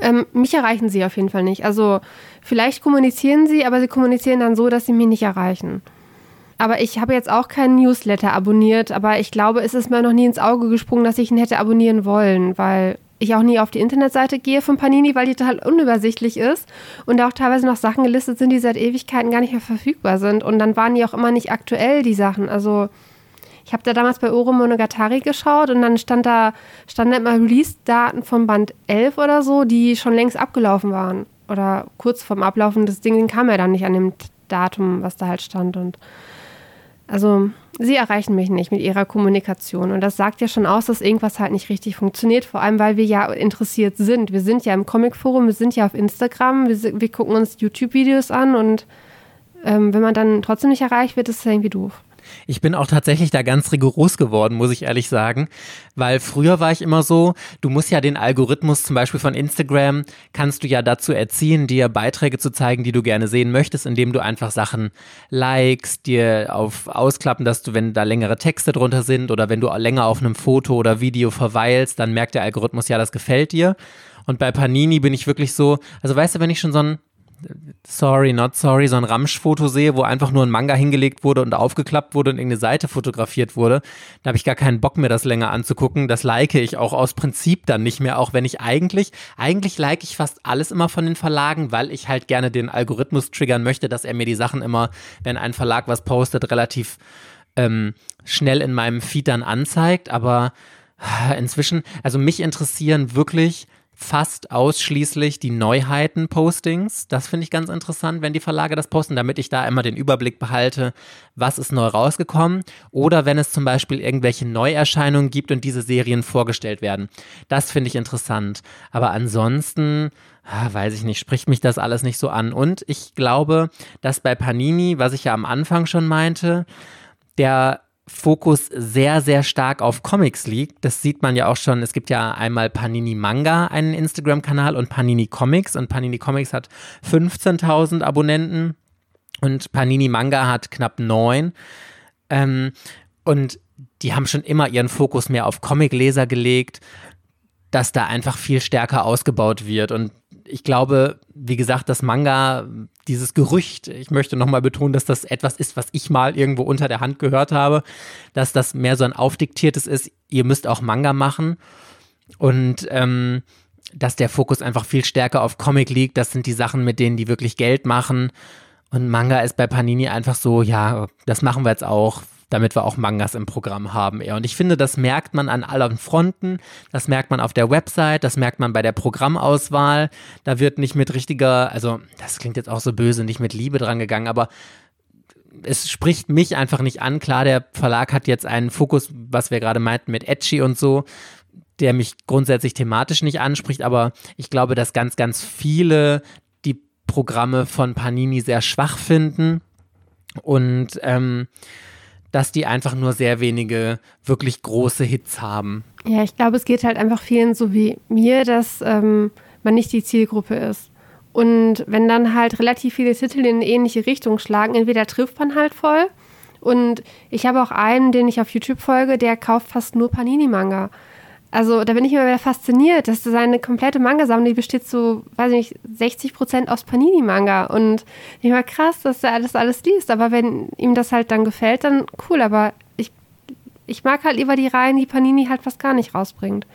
Ähm, mich erreichen sie auf jeden Fall nicht. Also vielleicht kommunizieren sie, aber sie kommunizieren dann so, dass sie mich nicht erreichen. Aber ich habe jetzt auch keinen Newsletter abonniert, aber ich glaube, es ist mir noch nie ins Auge gesprungen, dass ich ihn hätte abonnieren wollen, weil ich auch nie auf die Internetseite gehe von Panini, weil die total unübersichtlich ist und da auch teilweise noch Sachen gelistet sind, die seit Ewigkeiten gar nicht mehr verfügbar sind. Und dann waren die auch immer nicht aktuell, die Sachen. Also ich habe da damals bei Oro Monogatari geschaut und dann stand da, stand da immer Release-Daten von Band 11 oder so, die schon längst abgelaufen waren. Oder kurz vorm Ablaufen. Das Ding kam ja dann nicht an dem Datum, was da halt stand. Und also sie erreichen mich nicht mit ihrer Kommunikation. Und das sagt ja schon aus, dass irgendwas halt nicht richtig funktioniert. Vor allem, weil wir ja interessiert sind. Wir sind ja im Comicforum, wir sind ja auf Instagram, wir, wir gucken uns YouTube-Videos an und ähm, wenn man dann trotzdem nicht erreicht wird, ist das irgendwie doof. Ich bin auch tatsächlich da ganz rigoros geworden, muss ich ehrlich sagen, weil früher war ich immer so, du musst ja den Algorithmus zum Beispiel von Instagram, kannst du ja dazu erziehen, dir Beiträge zu zeigen, die du gerne sehen möchtest, indem du einfach Sachen likest, dir auf ausklappen, dass du, wenn da längere Texte drunter sind oder wenn du länger auf einem Foto oder Video verweilst, dann merkt der Algorithmus ja, das gefällt dir. Und bei Panini bin ich wirklich so, also weißt du, wenn ich schon so ein sorry, not sorry, so ein Ramschfoto sehe, wo einfach nur ein Manga hingelegt wurde und aufgeklappt wurde und irgendeine Seite fotografiert wurde, da habe ich gar keinen Bock mehr, das länger anzugucken. Das like ich auch aus Prinzip dann nicht mehr, auch wenn ich eigentlich, eigentlich like ich fast alles immer von den Verlagen, weil ich halt gerne den Algorithmus triggern möchte, dass er mir die Sachen immer, wenn ein Verlag was postet, relativ ähm, schnell in meinem Feed dann anzeigt. Aber inzwischen, also mich interessieren wirklich fast ausschließlich die Neuheiten-Postings. Das finde ich ganz interessant, wenn die Verlage das posten, damit ich da immer den Überblick behalte, was ist neu rausgekommen. Oder wenn es zum Beispiel irgendwelche Neuerscheinungen gibt und diese Serien vorgestellt werden. Das finde ich interessant. Aber ansonsten, ah, weiß ich nicht, spricht mich das alles nicht so an. Und ich glaube, dass bei Panini, was ich ja am Anfang schon meinte, der Fokus sehr, sehr stark auf Comics liegt. Das sieht man ja auch schon. Es gibt ja einmal Panini Manga, einen Instagram-Kanal, und Panini Comics. Und Panini Comics hat 15.000 Abonnenten und Panini Manga hat knapp neun. Ähm, und die haben schon immer ihren Fokus mehr auf Comicleser gelegt dass da einfach viel stärker ausgebaut wird. Und ich glaube, wie gesagt, das Manga, dieses Gerücht, ich möchte nochmal betonen, dass das etwas ist, was ich mal irgendwo unter der Hand gehört habe, dass das mehr so ein aufdiktiertes ist, ihr müsst auch Manga machen. Und ähm, dass der Fokus einfach viel stärker auf Comic liegt. Das sind die Sachen, mit denen die wirklich Geld machen. Und Manga ist bei Panini einfach so, ja, das machen wir jetzt auch, damit wir auch Mangas im Programm haben. Eher. Und ich finde, das merkt man an allen Fronten. Das merkt man auf der Website, das merkt man bei der Programmauswahl. Da wird nicht mit richtiger, also das klingt jetzt auch so böse, nicht mit Liebe dran gegangen, aber es spricht mich einfach nicht an. Klar, der Verlag hat jetzt einen Fokus, was wir gerade meinten, mit Edgy und so der mich grundsätzlich thematisch nicht anspricht, aber ich glaube, dass ganz, ganz viele die Programme von Panini sehr schwach finden und ähm, dass die einfach nur sehr wenige wirklich große Hits haben. Ja, ich glaube, es geht halt einfach vielen so wie mir, dass ähm, man nicht die Zielgruppe ist. Und wenn dann halt relativ viele Titel in eine ähnliche Richtung schlagen, entweder trifft man halt voll. Und ich habe auch einen, den ich auf YouTube folge, der kauft fast nur Panini-Manga. Also da bin ich immer wieder fasziniert, dass seine komplette Manga-Sammlung, die besteht so, weiß ich nicht, 60 Prozent aus Panini-Manga. Und ich war krass, dass er alles, alles liest. Aber wenn ihm das halt dann gefällt, dann cool. Aber ich, ich mag halt lieber die Reihen, die Panini halt fast gar nicht rausbringt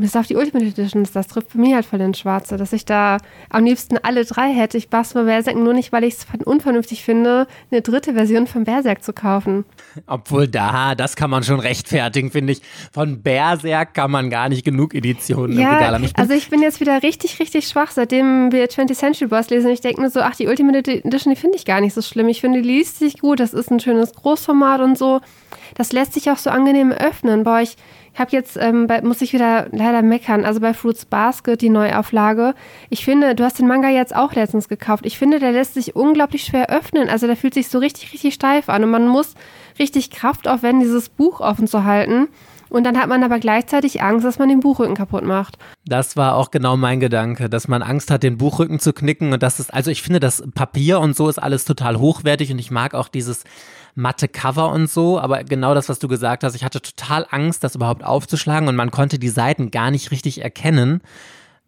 bis auf die Ultimate Editions, das trifft für mich halt voll ins Schwarze, dass ich da am liebsten alle drei hätte. Ich baue Berserk nur nicht, weil ich es unvernünftig finde, eine dritte Version von Berserk zu kaufen. Obwohl da, das kann man schon rechtfertigen, finde ich. Von Berserk kann man gar nicht genug Editionen ja, im Regal haben. Ich also ich bin jetzt wieder richtig, richtig schwach, seitdem wir 20th Century Boss lesen. Ich denke nur so, ach, die Ultimate Edition, die finde ich gar nicht so schlimm. Ich finde, die liest sich gut, das ist ein schönes Großformat und so. Das lässt sich auch so angenehm öffnen. Boah, ich ich habe jetzt, ähm, bei, muss ich wieder leider meckern, also bei Fruits Basket, die Neuauflage. Ich finde, du hast den Manga jetzt auch letztens gekauft. Ich finde, der lässt sich unglaublich schwer öffnen. Also der fühlt sich so richtig, richtig steif an und man muss richtig Kraft aufwenden, dieses Buch offen zu halten. Und dann hat man aber gleichzeitig Angst, dass man den Buchrücken kaputt macht. Das war auch genau mein Gedanke, dass man Angst hat, den Buchrücken zu knicken. Und das ist, also ich finde, das Papier und so ist alles total hochwertig und ich mag auch dieses matte Cover und so, aber genau das, was du gesagt hast, ich hatte total Angst, das überhaupt aufzuschlagen und man konnte die Seiten gar nicht richtig erkennen,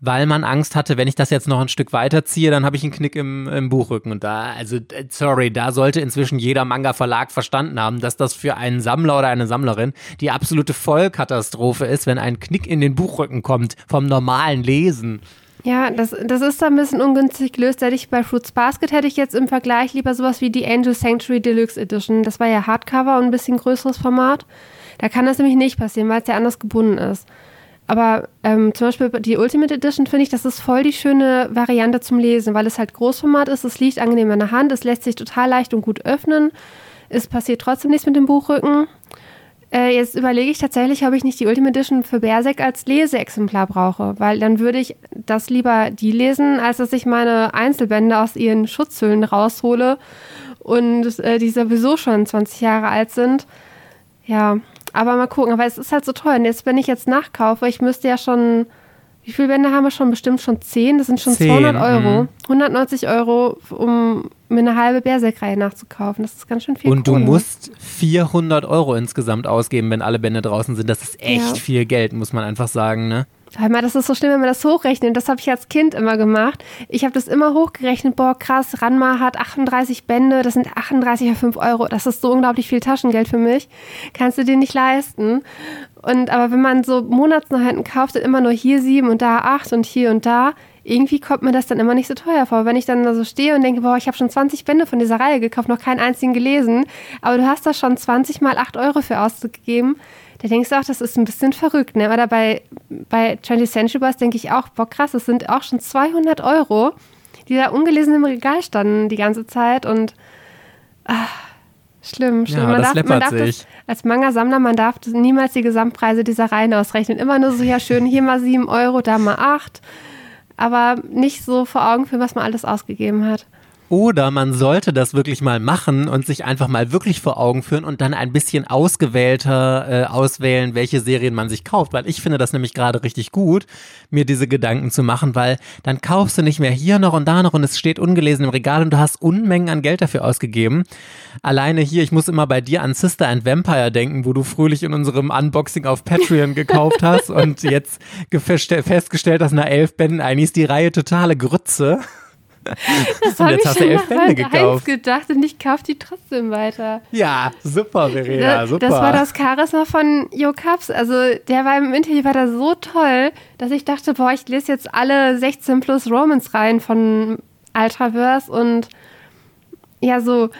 weil man Angst hatte, wenn ich das jetzt noch ein Stück weiter ziehe, dann habe ich einen Knick im, im Buchrücken. Und da, also, äh, sorry, da sollte inzwischen jeder Manga-Verlag verstanden haben, dass das für einen Sammler oder eine Sammlerin die absolute Vollkatastrophe ist, wenn ein Knick in den Buchrücken kommt vom normalen Lesen. Ja, das, das ist da ein bisschen ungünstig gelöst. Hätte ich bei Fruits Basket hätte ich jetzt im Vergleich lieber sowas wie die Angel Sanctuary Deluxe Edition. Das war ja Hardcover und ein bisschen größeres Format. Da kann das nämlich nicht passieren, weil es ja anders gebunden ist. Aber ähm, zum Beispiel die Ultimate Edition finde ich, das ist voll die schöne Variante zum Lesen, weil es halt Großformat ist, es liegt angenehm in der Hand, es lässt sich total leicht und gut öffnen. Es passiert trotzdem nichts mit dem Buchrücken. Äh, jetzt überlege ich tatsächlich, ob ich nicht die Ultimate Edition für Berserk als Leseexemplar brauche, weil dann würde ich das lieber die lesen, als dass ich meine Einzelbände aus ihren Schutzhüllen raushole und äh, die sowieso schon 20 Jahre alt sind. Ja, aber mal gucken. Aber es ist halt so teuer. Und jetzt, wenn ich jetzt nachkaufe, ich müsste ja schon wie viele Bände haben wir schon? Bestimmt schon 10. Das sind schon 10, 200 Euro. Mh. 190 Euro, um mir eine halbe Berserk-Reihe nachzukaufen. Das ist ganz schön viel. Und Kohle. du musst 400 Euro insgesamt ausgeben, wenn alle Bände draußen sind. Das ist echt ja. viel Geld, muss man einfach sagen, ne? Mal, das ist so schlimm, wenn man das hochrechnet. Das habe ich als Kind immer gemacht. Ich habe das immer hochgerechnet. Boah, krass, Ranma hat 38 Bände, das sind 38 auf 5 Euro. Das ist so unglaublich viel Taschengeld für mich. Kannst du dir nicht leisten. Und aber wenn man so Monatsneuheiten kauft, dann immer nur hier sieben und da acht und hier und da, irgendwie kommt mir das dann immer nicht so teuer vor. Wenn ich dann da so stehe und denke, boah, ich habe schon 20 Bände von dieser Reihe gekauft, noch keinen einzigen gelesen, aber du hast da schon 20 mal 8 Euro für ausgegeben da denkst du auch, das ist ein bisschen verrückt. Ne? Oder bei, bei 20th Century Boys denke ich auch, boah, krass, das sind auch schon 200 Euro, die da ungelesen im Regal standen die ganze Zeit und ach, schlimm, schlimm. Ja, man das darf, man darf sich. Das, als Manga-Sammler, man darf niemals die Gesamtpreise dieser Reihen ausrechnen. Immer nur so, ja schön, hier mal 7 Euro, da mal 8. Aber nicht so vor Augen für was man alles ausgegeben hat. Oder man sollte das wirklich mal machen und sich einfach mal wirklich vor Augen führen und dann ein bisschen ausgewählter äh, auswählen, welche Serien man sich kauft. Weil ich finde das nämlich gerade richtig gut, mir diese Gedanken zu machen, weil dann kaufst du nicht mehr hier noch und da noch und es steht ungelesen im Regal und du hast Unmengen an Geld dafür ausgegeben. Alleine hier, ich muss immer bei dir an Sister and Vampire denken, wo du fröhlich in unserem Unboxing auf Patreon gekauft hast und jetzt festgestellt hast, nach elf Bänden, eigentlich ist die Reihe totale Grütze. Das habe ich schon nach Bände gekauft. gedacht und ich kaufe die trotzdem weiter. Ja, super, Verena, super. Das war das Charisma von Jo Cups. Also der war im Interview war da so toll, dass ich dachte, boah, ich lese jetzt alle 16 plus Romans rein von Ultraverse und ja, so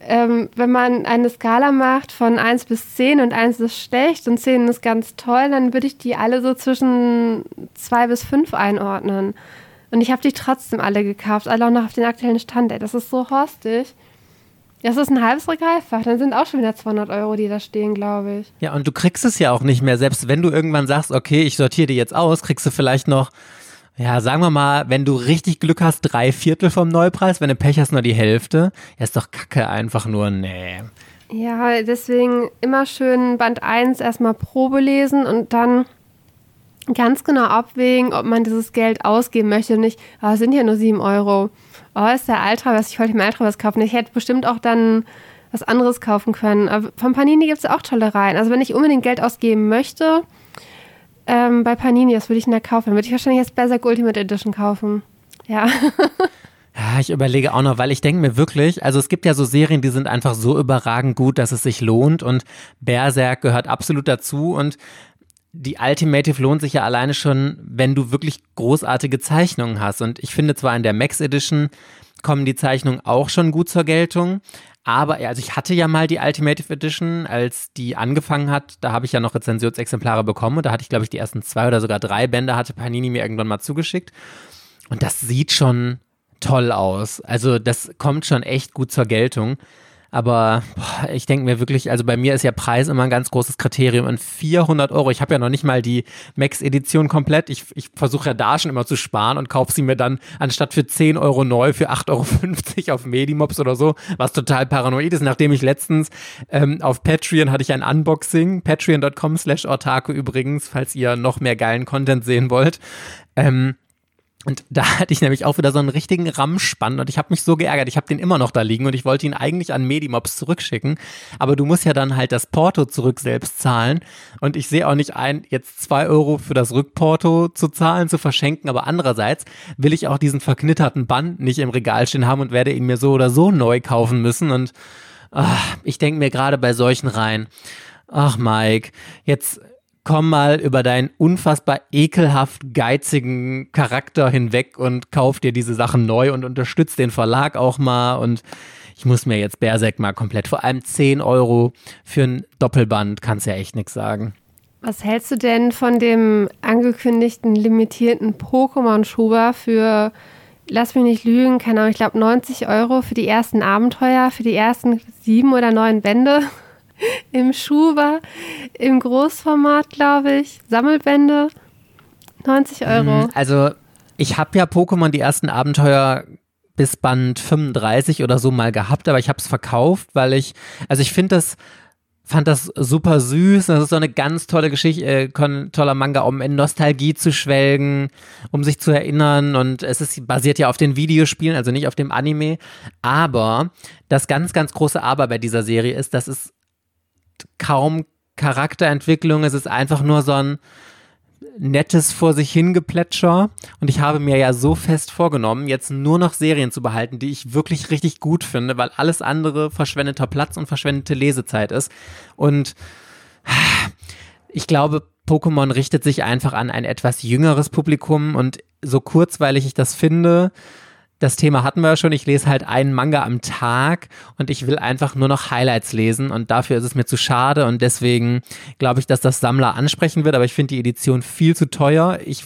ähm, wenn man eine Skala macht von 1 bis 10 und 1 ist schlecht und 10 ist ganz toll, dann würde ich die alle so zwischen 2 bis 5 einordnen. Und ich habe die trotzdem alle gekauft, alle auch noch auf den aktuellen Stand. Ey, das ist so horstig. Das ist ein halbes Regalfach. Dann sind auch schon wieder 200 Euro, die da stehen, glaube ich. Ja, und du kriegst es ja auch nicht mehr. Selbst wenn du irgendwann sagst, okay, ich sortiere die jetzt aus, kriegst du vielleicht noch, ja, sagen wir mal, wenn du richtig Glück hast, drei Viertel vom Neupreis. Wenn du Pech hast, nur die Hälfte. Ja, ist doch kacke einfach nur, nee. Ja, deswegen immer schön Band 1 erstmal Probe lesen und dann ganz genau abwägen, ob man dieses Geld ausgeben möchte und nicht, oh, sind ja nur 7 Euro. Oh, ist der Ultra was, ich wollte mir Ultra was kaufen. Ich hätte bestimmt auch dann was anderes kaufen können. Aber von Panini gibt es auch tolle Reihen. Also wenn ich unbedingt Geld ausgeben möchte, ähm, bei Panini, das würde ich da kaufen. Dann würde ich wahrscheinlich jetzt Berserk Ultimate Edition kaufen. Ja. Ja, ich überlege auch noch, weil ich denke mir wirklich, also es gibt ja so Serien, die sind einfach so überragend gut, dass es sich lohnt und Berserk gehört absolut dazu und die Ultimative lohnt sich ja alleine schon, wenn du wirklich großartige Zeichnungen hast. Und ich finde zwar in der Max Edition kommen die Zeichnungen auch schon gut zur Geltung, aber also ich hatte ja mal die Ultimative Edition, als die angefangen hat, da habe ich ja noch Rezensionsexemplare bekommen und da hatte ich, glaube ich, die ersten zwei oder sogar drei Bände, hatte Panini mir irgendwann mal zugeschickt. Und das sieht schon toll aus. Also das kommt schon echt gut zur Geltung. Aber boah, ich denke mir wirklich, also bei mir ist ja Preis immer ein ganz großes Kriterium. Und 400 Euro, ich habe ja noch nicht mal die Max-Edition komplett. Ich, ich versuche ja da schon immer zu sparen und kaufe sie mir dann anstatt für 10 Euro neu für 8,50 Euro auf Medimops oder so, was total paranoid ist. Nachdem ich letztens ähm, auf Patreon hatte ich ein Unboxing, patreon.com slash ortaco übrigens, falls ihr noch mehr geilen Content sehen wollt. Ähm, und da hatte ich nämlich auch wieder so einen richtigen Rammspann und ich habe mich so geärgert. Ich habe den immer noch da liegen und ich wollte ihn eigentlich an Medimops zurückschicken. Aber du musst ja dann halt das Porto zurück selbst zahlen. Und ich sehe auch nicht ein, jetzt zwei Euro für das Rückporto zu zahlen, zu verschenken. Aber andererseits will ich auch diesen verknitterten Band nicht im Regal stehen haben und werde ihn mir so oder so neu kaufen müssen. Und ach, ich denke mir gerade bei solchen Reihen, ach Mike, jetzt komm mal über deinen unfassbar ekelhaft geizigen Charakter hinweg und kauf dir diese Sachen neu und unterstützt den Verlag auch mal und ich muss mir jetzt Berserk mal komplett, vor allem 10 Euro für ein Doppelband, kannst ja echt nichts sagen. Was hältst du denn von dem angekündigten limitierten Pokémon-Schuber für, lass mich nicht lügen, keine Ahnung, ich glaube 90 Euro für die ersten Abenteuer, für die ersten sieben oder neun Bände? im Schuber, im Großformat, glaube ich. Sammelbände, 90 Euro. Mhm, also, ich habe ja Pokémon die ersten Abenteuer bis Band 35 oder so mal gehabt, aber ich habe es verkauft, weil ich, also ich finde das fand das super süß. Das ist so eine ganz tolle Geschichte, äh, toller Manga, um in Nostalgie zu schwelgen, um sich zu erinnern. Und es ist basiert ja auf den Videospielen, also nicht auf dem Anime. Aber das ganz, ganz große Aber bei dieser Serie ist, dass es kaum Charakterentwicklung. Es ist einfach nur so ein nettes vor sich hingeplätscher. Und ich habe mir ja so fest vorgenommen, jetzt nur noch Serien zu behalten, die ich wirklich richtig gut finde, weil alles andere verschwendeter Platz und verschwendete Lesezeit ist. Und ich glaube, Pokémon richtet sich einfach an ein etwas jüngeres Publikum und so kurzweilig ich das finde, das Thema hatten wir ja schon. Ich lese halt einen Manga am Tag und ich will einfach nur noch Highlights lesen und dafür ist es mir zu schade und deswegen glaube ich, dass das Sammler ansprechen wird, aber ich finde die Edition viel zu teuer. Ich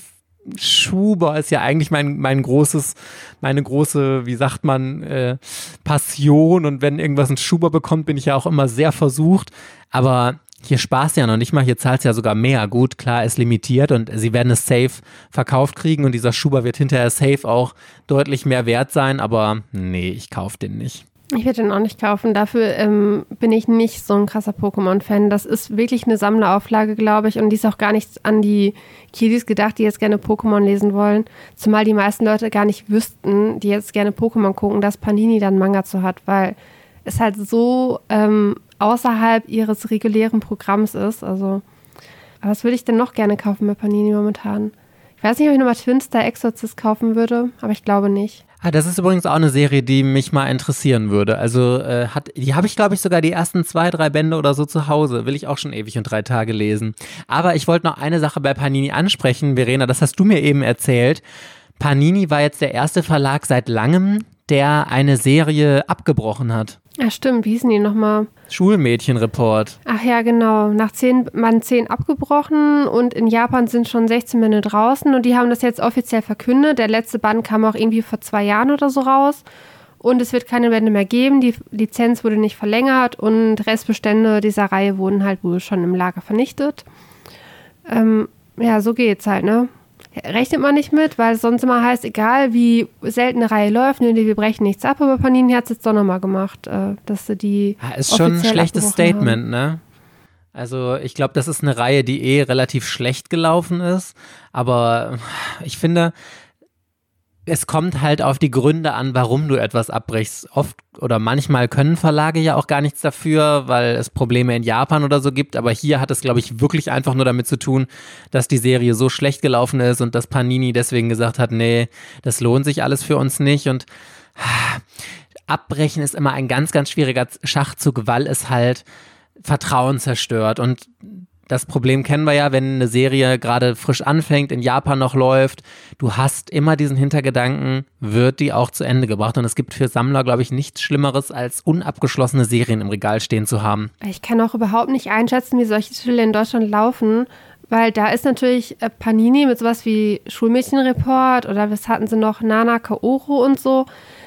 Schuber ist ja eigentlich mein, mein großes, meine große, wie sagt man, äh, Passion und wenn irgendwas ein Schuber bekommt, bin ich ja auch immer sehr versucht. Aber hier sparst du ja noch nicht mal, hier zahlst du ja sogar mehr. Gut, klar, ist limitiert und sie werden es safe verkauft kriegen und dieser Schuber wird hinterher safe auch deutlich mehr wert sein, aber nee, ich kauf den nicht. Ich werde den auch nicht kaufen. Dafür ähm, bin ich nicht so ein krasser Pokémon-Fan. Das ist wirklich eine Sammlerauflage, glaube ich. Und die ist auch gar nicht an die Kiddies gedacht, die jetzt gerne Pokémon lesen wollen. Zumal die meisten Leute gar nicht wüssten, die jetzt gerne Pokémon gucken, dass Panini dann Manga zu hat, weil es halt so ähm, außerhalb ihres regulären Programms ist. Also, was würde ich denn noch gerne kaufen bei Panini momentan? Ich weiß nicht, ob ich nochmal Twin Star Exorcist kaufen würde, aber ich glaube nicht. Ah, das ist übrigens auch eine Serie, die mich mal interessieren würde. Also äh, hat, die habe ich, glaube ich, sogar die ersten zwei, drei Bände oder so zu Hause. Will ich auch schon ewig und drei Tage lesen. Aber ich wollte noch eine Sache bei Panini ansprechen, Verena, das hast du mir eben erzählt. Panini war jetzt der erste Verlag seit langem, der eine Serie abgebrochen hat. Ja, stimmt. Wie hießen die nochmal? Schulmädchenreport. Ach ja, genau. Nach zehn, man zehn abgebrochen und in Japan sind schon 16 Bände draußen und die haben das jetzt offiziell verkündet. Der letzte Band kam auch irgendwie vor zwei Jahren oder so raus. Und es wird keine Bände mehr geben. Die Lizenz wurde nicht verlängert und Restbestände dieser Reihe wurden halt wohl schon im Lager vernichtet. Ähm, ja, so geht's halt, ne? Rechnet man nicht mit, weil es sonst immer heißt, egal wie selten eine Reihe läuft, nee, wir brechen nichts ab, aber Panini hat es jetzt doch nochmal gemacht, äh, dass sie die. Ja, ist schon ein schlechtes Statement, haben. ne? Also ich glaube, das ist eine Reihe, die eh relativ schlecht gelaufen ist, aber ich finde, es kommt halt auf die Gründe an, warum du etwas abbrichst. Oft oder manchmal können Verlage ja auch gar nichts dafür, weil es Probleme in Japan oder so gibt. Aber hier hat es, glaube ich, wirklich einfach nur damit zu tun, dass die Serie so schlecht gelaufen ist und dass Panini deswegen gesagt hat, nee, das lohnt sich alles für uns nicht. Und abbrechen ist immer ein ganz, ganz schwieriger Schachzug, weil es halt Vertrauen zerstört. Und das Problem kennen wir ja, wenn eine Serie gerade frisch anfängt, in Japan noch läuft. Du hast immer diesen Hintergedanken, wird die auch zu Ende gebracht. Und es gibt für Sammler, glaube ich, nichts Schlimmeres, als unabgeschlossene Serien im Regal stehen zu haben. Ich kann auch überhaupt nicht einschätzen, wie solche Titel in Deutschland laufen. Weil da ist natürlich äh, Panini mit sowas wie Schulmädchenreport oder was hatten sie noch, Nana Kaoro und so.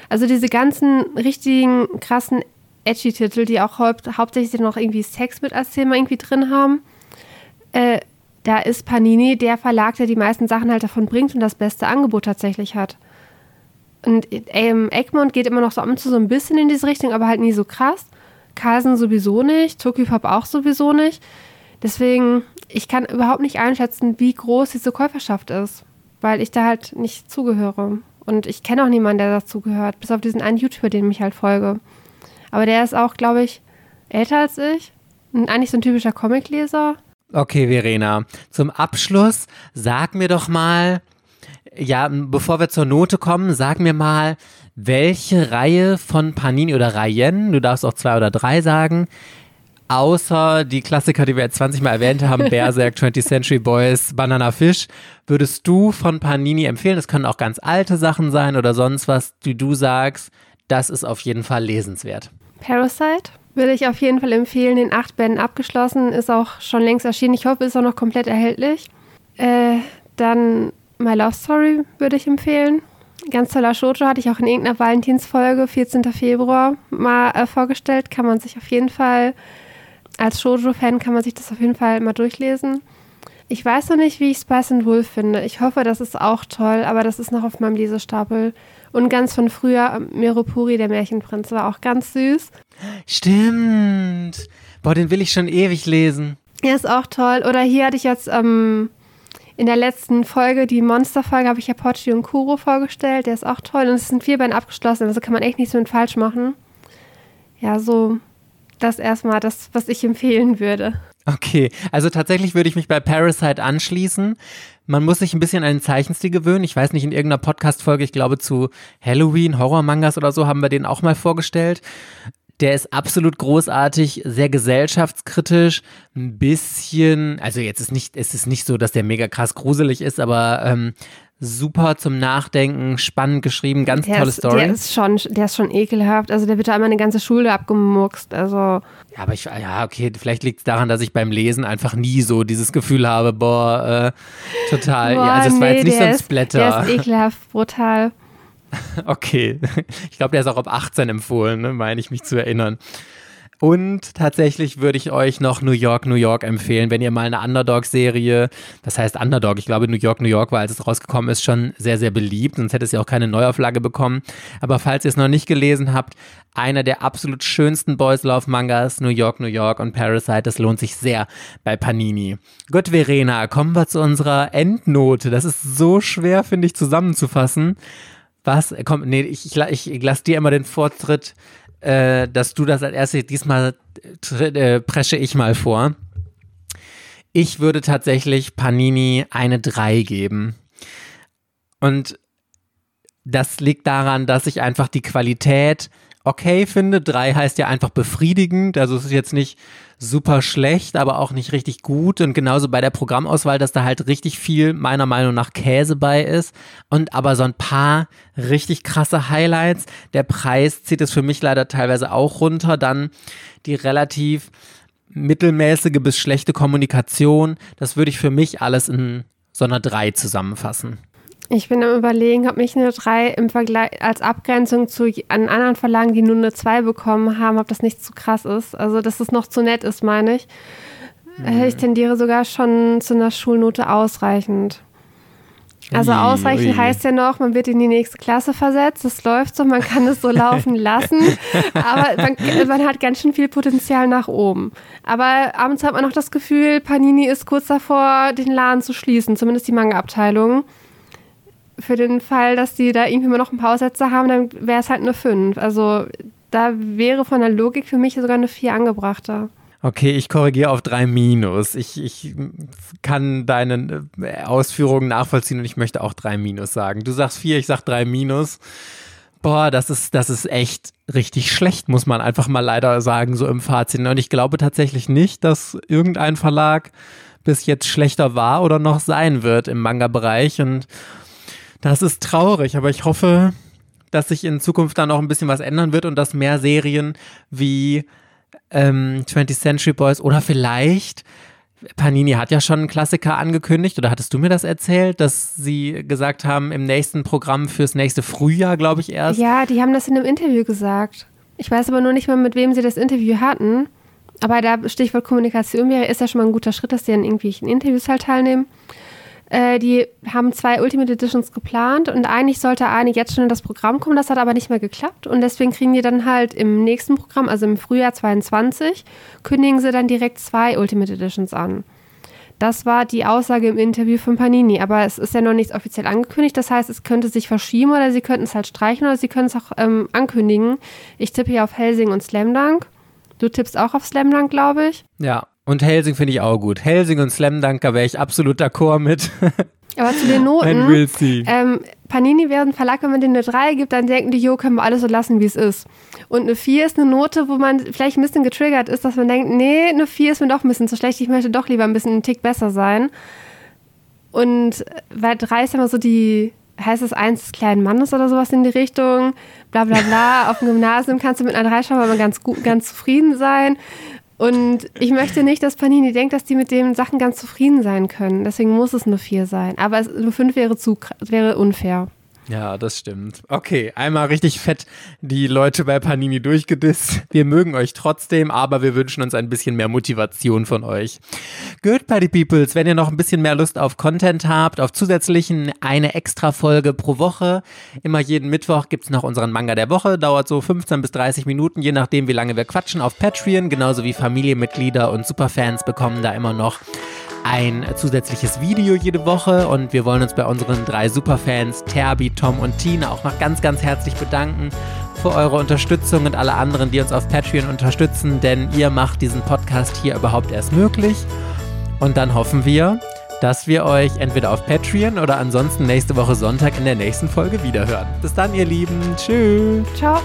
Also diese ganzen richtigen krassen Edgy-Titel, die auch haupt, hauptsächlich noch irgendwie Sex mit als Thema irgendwie drin haben äh, da ist Panini der Verlag, der die meisten Sachen halt davon bringt und das beste Angebot tatsächlich hat. Und ähm, Egmont geht immer noch so so ein bisschen in diese Richtung, aber halt nie so krass. Carlsen sowieso nicht, Tokyopop auch sowieso nicht. Deswegen, ich kann überhaupt nicht einschätzen, wie groß diese Käuferschaft ist, weil ich da halt nicht zugehöre. Und ich kenne auch niemanden, der dazugehört, bis auf diesen einen YouTuber, den ich halt folge. Aber der ist auch, glaube ich, älter als ich. Und eigentlich so ein typischer Comicleser. Okay, Verena, zum Abschluss sag mir doch mal, ja, bevor wir zur Note kommen, sag mir mal, welche Reihe von Panini oder Reihen, du darfst auch zwei oder drei sagen, außer die Klassiker, die wir jetzt 20 Mal erwähnt haben, Berserk, 20th Century Boys, Banana Fish, würdest du von Panini empfehlen? Das können auch ganz alte Sachen sein oder sonst was, die du sagst, das ist auf jeden Fall lesenswert. Parasite? Würde ich auf jeden Fall empfehlen. In acht Bänden abgeschlossen, ist auch schon längst erschienen. Ich hoffe, ist auch noch komplett erhältlich. Äh, dann My Love Story würde ich empfehlen. Ganz toller Shoujo hatte ich auch in irgendeiner Valentinsfolge, 14. Februar, mal äh, vorgestellt. Kann man sich auf jeden Fall, als Shoujo-Fan kann man sich das auf jeden Fall mal durchlesen. Ich weiß noch nicht, wie ich Spice and Wolf finde. Ich hoffe, das ist auch toll, aber das ist noch auf meinem Lesestapel. Und ganz von früher, Meropuri, der Märchenprinz, war auch ganz süß. Stimmt. Boah, den will ich schon ewig lesen. Er ist auch toll. Oder hier hatte ich jetzt ähm, in der letzten Folge, die Monsterfolge, habe ich ja Pochi und Kuro vorgestellt. Der ist auch toll. Und es sind vier Beine abgeschlossen, also kann man echt nichts mit falsch machen. Ja, so das erstmal das, was ich empfehlen würde. Okay, also tatsächlich würde ich mich bei Parasite anschließen. Man muss sich ein bisschen an den Zeichenstil gewöhnen. Ich weiß nicht, in irgendeiner Podcast-Folge, ich glaube zu Halloween, Horror-Mangas oder so, haben wir den auch mal vorgestellt. Der ist absolut großartig, sehr gesellschaftskritisch, ein bisschen, also jetzt ist nicht, es ist nicht so, dass der mega krass gruselig ist, aber ähm, super zum Nachdenken, spannend geschrieben, ganz der tolle ist, Story. Der ist schon, der ist schon ekelhaft. Also der wird da einmal eine ganze Schule abgemuckst. Also ja, aber ich, ja, okay, vielleicht liegt es daran, dass ich beim Lesen einfach nie so dieses Gefühl habe, boah, äh, total. Boah, ja, also es nee, war jetzt nicht so ein Splatter. der ist ekelhaft, brutal. Okay. Ich glaube, der ist auch ab 18 empfohlen, ne, meine ich mich zu erinnern. Und tatsächlich würde ich euch noch New York, New York empfehlen, wenn ihr mal eine Underdog-Serie, das heißt Underdog, ich glaube New York, New York war, als es rausgekommen ist, schon sehr, sehr beliebt, sonst hätte es ja auch keine Neuauflage bekommen. Aber falls ihr es noch nicht gelesen habt, einer der absolut schönsten Boys Love Mangas, New York, New York und Parasite, das lohnt sich sehr bei Panini. Gut, Verena, kommen wir zu unserer Endnote. Das ist so schwer, finde ich, zusammenzufassen. Was? Komm, nee, ich, ich, ich lasse dir immer den Vortritt äh, dass du das als erstes, diesmal äh, presche ich mal vor. Ich würde tatsächlich Panini eine 3 geben. Und das liegt daran, dass ich einfach die Qualität okay finde. 3 heißt ja einfach befriedigend. Also es ist jetzt nicht super schlecht, aber auch nicht richtig gut. Und genauso bei der Programmauswahl, dass da halt richtig viel meiner Meinung nach Käse bei ist. Und aber so ein paar richtig krasse Highlights. Der Preis zieht es für mich leider teilweise auch runter. Dann die relativ mittelmäßige bis schlechte Kommunikation. Das würde ich für mich alles in so einer 3 zusammenfassen. Ich bin am überlegen, ob mich eine 3 im Vergleich als Abgrenzung zu an anderen Verlagen, die nur eine 2 bekommen haben, ob das nicht zu krass ist. Also, dass es noch zu nett ist, meine ich. Mhm. Ich tendiere sogar schon zu einer Schulnote ausreichend. Also ui, ausreichend ui. heißt ja noch, man wird in die nächste Klasse versetzt, es läuft so, man kann es so laufen lassen, aber man, man, hat ganz schön viel Potenzial nach oben. Aber abends hat man noch das Gefühl, Panini ist kurz davor, den Laden zu schließen, zumindest die Manga-Abteilung für den Fall, dass die da irgendwie mal noch ein paar Aussätze haben, dann wäre es halt eine 5. Also da wäre von der Logik für mich sogar eine 4 angebrachter. Okay, ich korrigiere auf 3 minus. Ich, ich kann deine äh, Ausführungen nachvollziehen und ich möchte auch 3 minus sagen. Du sagst 4, ich sag 3 minus. Boah, das ist, das ist echt richtig schlecht, muss man einfach mal leider sagen, so im Fazit. Und ich glaube tatsächlich nicht, dass irgendein Verlag bis jetzt schlechter war oder noch sein wird im Manga-Bereich. Und das ist traurig, aber ich hoffe, dass sich in Zukunft dann auch ein bisschen was ändern wird und dass mehr Serien wie ähm, 20th Century Boys oder vielleicht Panini hat ja schon einen Klassiker angekündigt, oder hattest du mir das erzählt, dass sie gesagt haben, im nächsten Programm fürs nächste Frühjahr, glaube ich erst? Ja, die haben das in einem Interview gesagt. Ich weiß aber nur nicht mehr, mit wem sie das Interview hatten. Aber da Stichwort Kommunikation wäre, ist ja schon mal ein guter Schritt, dass die an irgendwelchen Interviews halt teilnehmen. Äh, die haben zwei Ultimate Editions geplant und eigentlich sollte eine jetzt schon in das Programm kommen, das hat aber nicht mehr geklappt und deswegen kriegen die dann halt im nächsten Programm, also im Frühjahr 22, kündigen sie dann direkt zwei Ultimate Editions an. Das war die Aussage im Interview von Panini, aber es ist ja noch nichts offiziell angekündigt. Das heißt, es könnte sich verschieben oder sie könnten es halt streichen oder sie können es auch ähm, ankündigen. Ich tippe hier auf Helsing und Slam Dunk. Du tippst auch auf Slam Dunk, glaube ich. Ja, und Helsing finde ich auch gut. Helsing und Slam Dunk, da wäre ich absolut d'accord mit. Aber zu den Noten. Will ähm, Panini wäre ein Verlag, wenn man denen eine 3 gibt, dann denken die, jo, können wir alles so lassen, wie es ist. Und eine 4 ist eine Note, wo man vielleicht ein bisschen getriggert ist, dass man denkt, nee, eine 4 ist mir doch ein bisschen zu schlecht, ich möchte doch lieber ein bisschen einen Tick besser sein. Und weil 3 ist immer so die, heißt es eins des kleinen Mannes oder sowas in die Richtung, bla bla bla. Auf dem Gymnasium kannst du mit einer 3 schon mal ganz gut, ganz zufrieden sein. Und ich möchte nicht, dass Panini denkt, dass die mit den Sachen ganz zufrieden sein können. Deswegen muss es nur vier sein. Aber es, nur fünf wäre, zu, wäre unfair. Ja, das stimmt. Okay, einmal richtig fett die Leute bei Panini durchgedisst. Wir mögen euch trotzdem, aber wir wünschen uns ein bisschen mehr Motivation von euch. Good Party Peoples, wenn ihr noch ein bisschen mehr Lust auf Content habt, auf zusätzlichen eine extra Folge pro Woche. Immer jeden Mittwoch gibt's noch unseren Manga der Woche. Dauert so 15 bis 30 Minuten, je nachdem, wie lange wir quatschen auf Patreon. Genauso wie Familienmitglieder und Superfans bekommen da immer noch ein zusätzliches Video jede Woche und wir wollen uns bei unseren drei Superfans, Terbi, Tom und Tina, auch noch ganz, ganz herzlich bedanken für eure Unterstützung und alle anderen, die uns auf Patreon unterstützen, denn ihr macht diesen Podcast hier überhaupt erst möglich. Und dann hoffen wir, dass wir euch entweder auf Patreon oder ansonsten nächste Woche Sonntag in der nächsten Folge wiederhören. Bis dann, ihr Lieben. Tschüss. Ciao.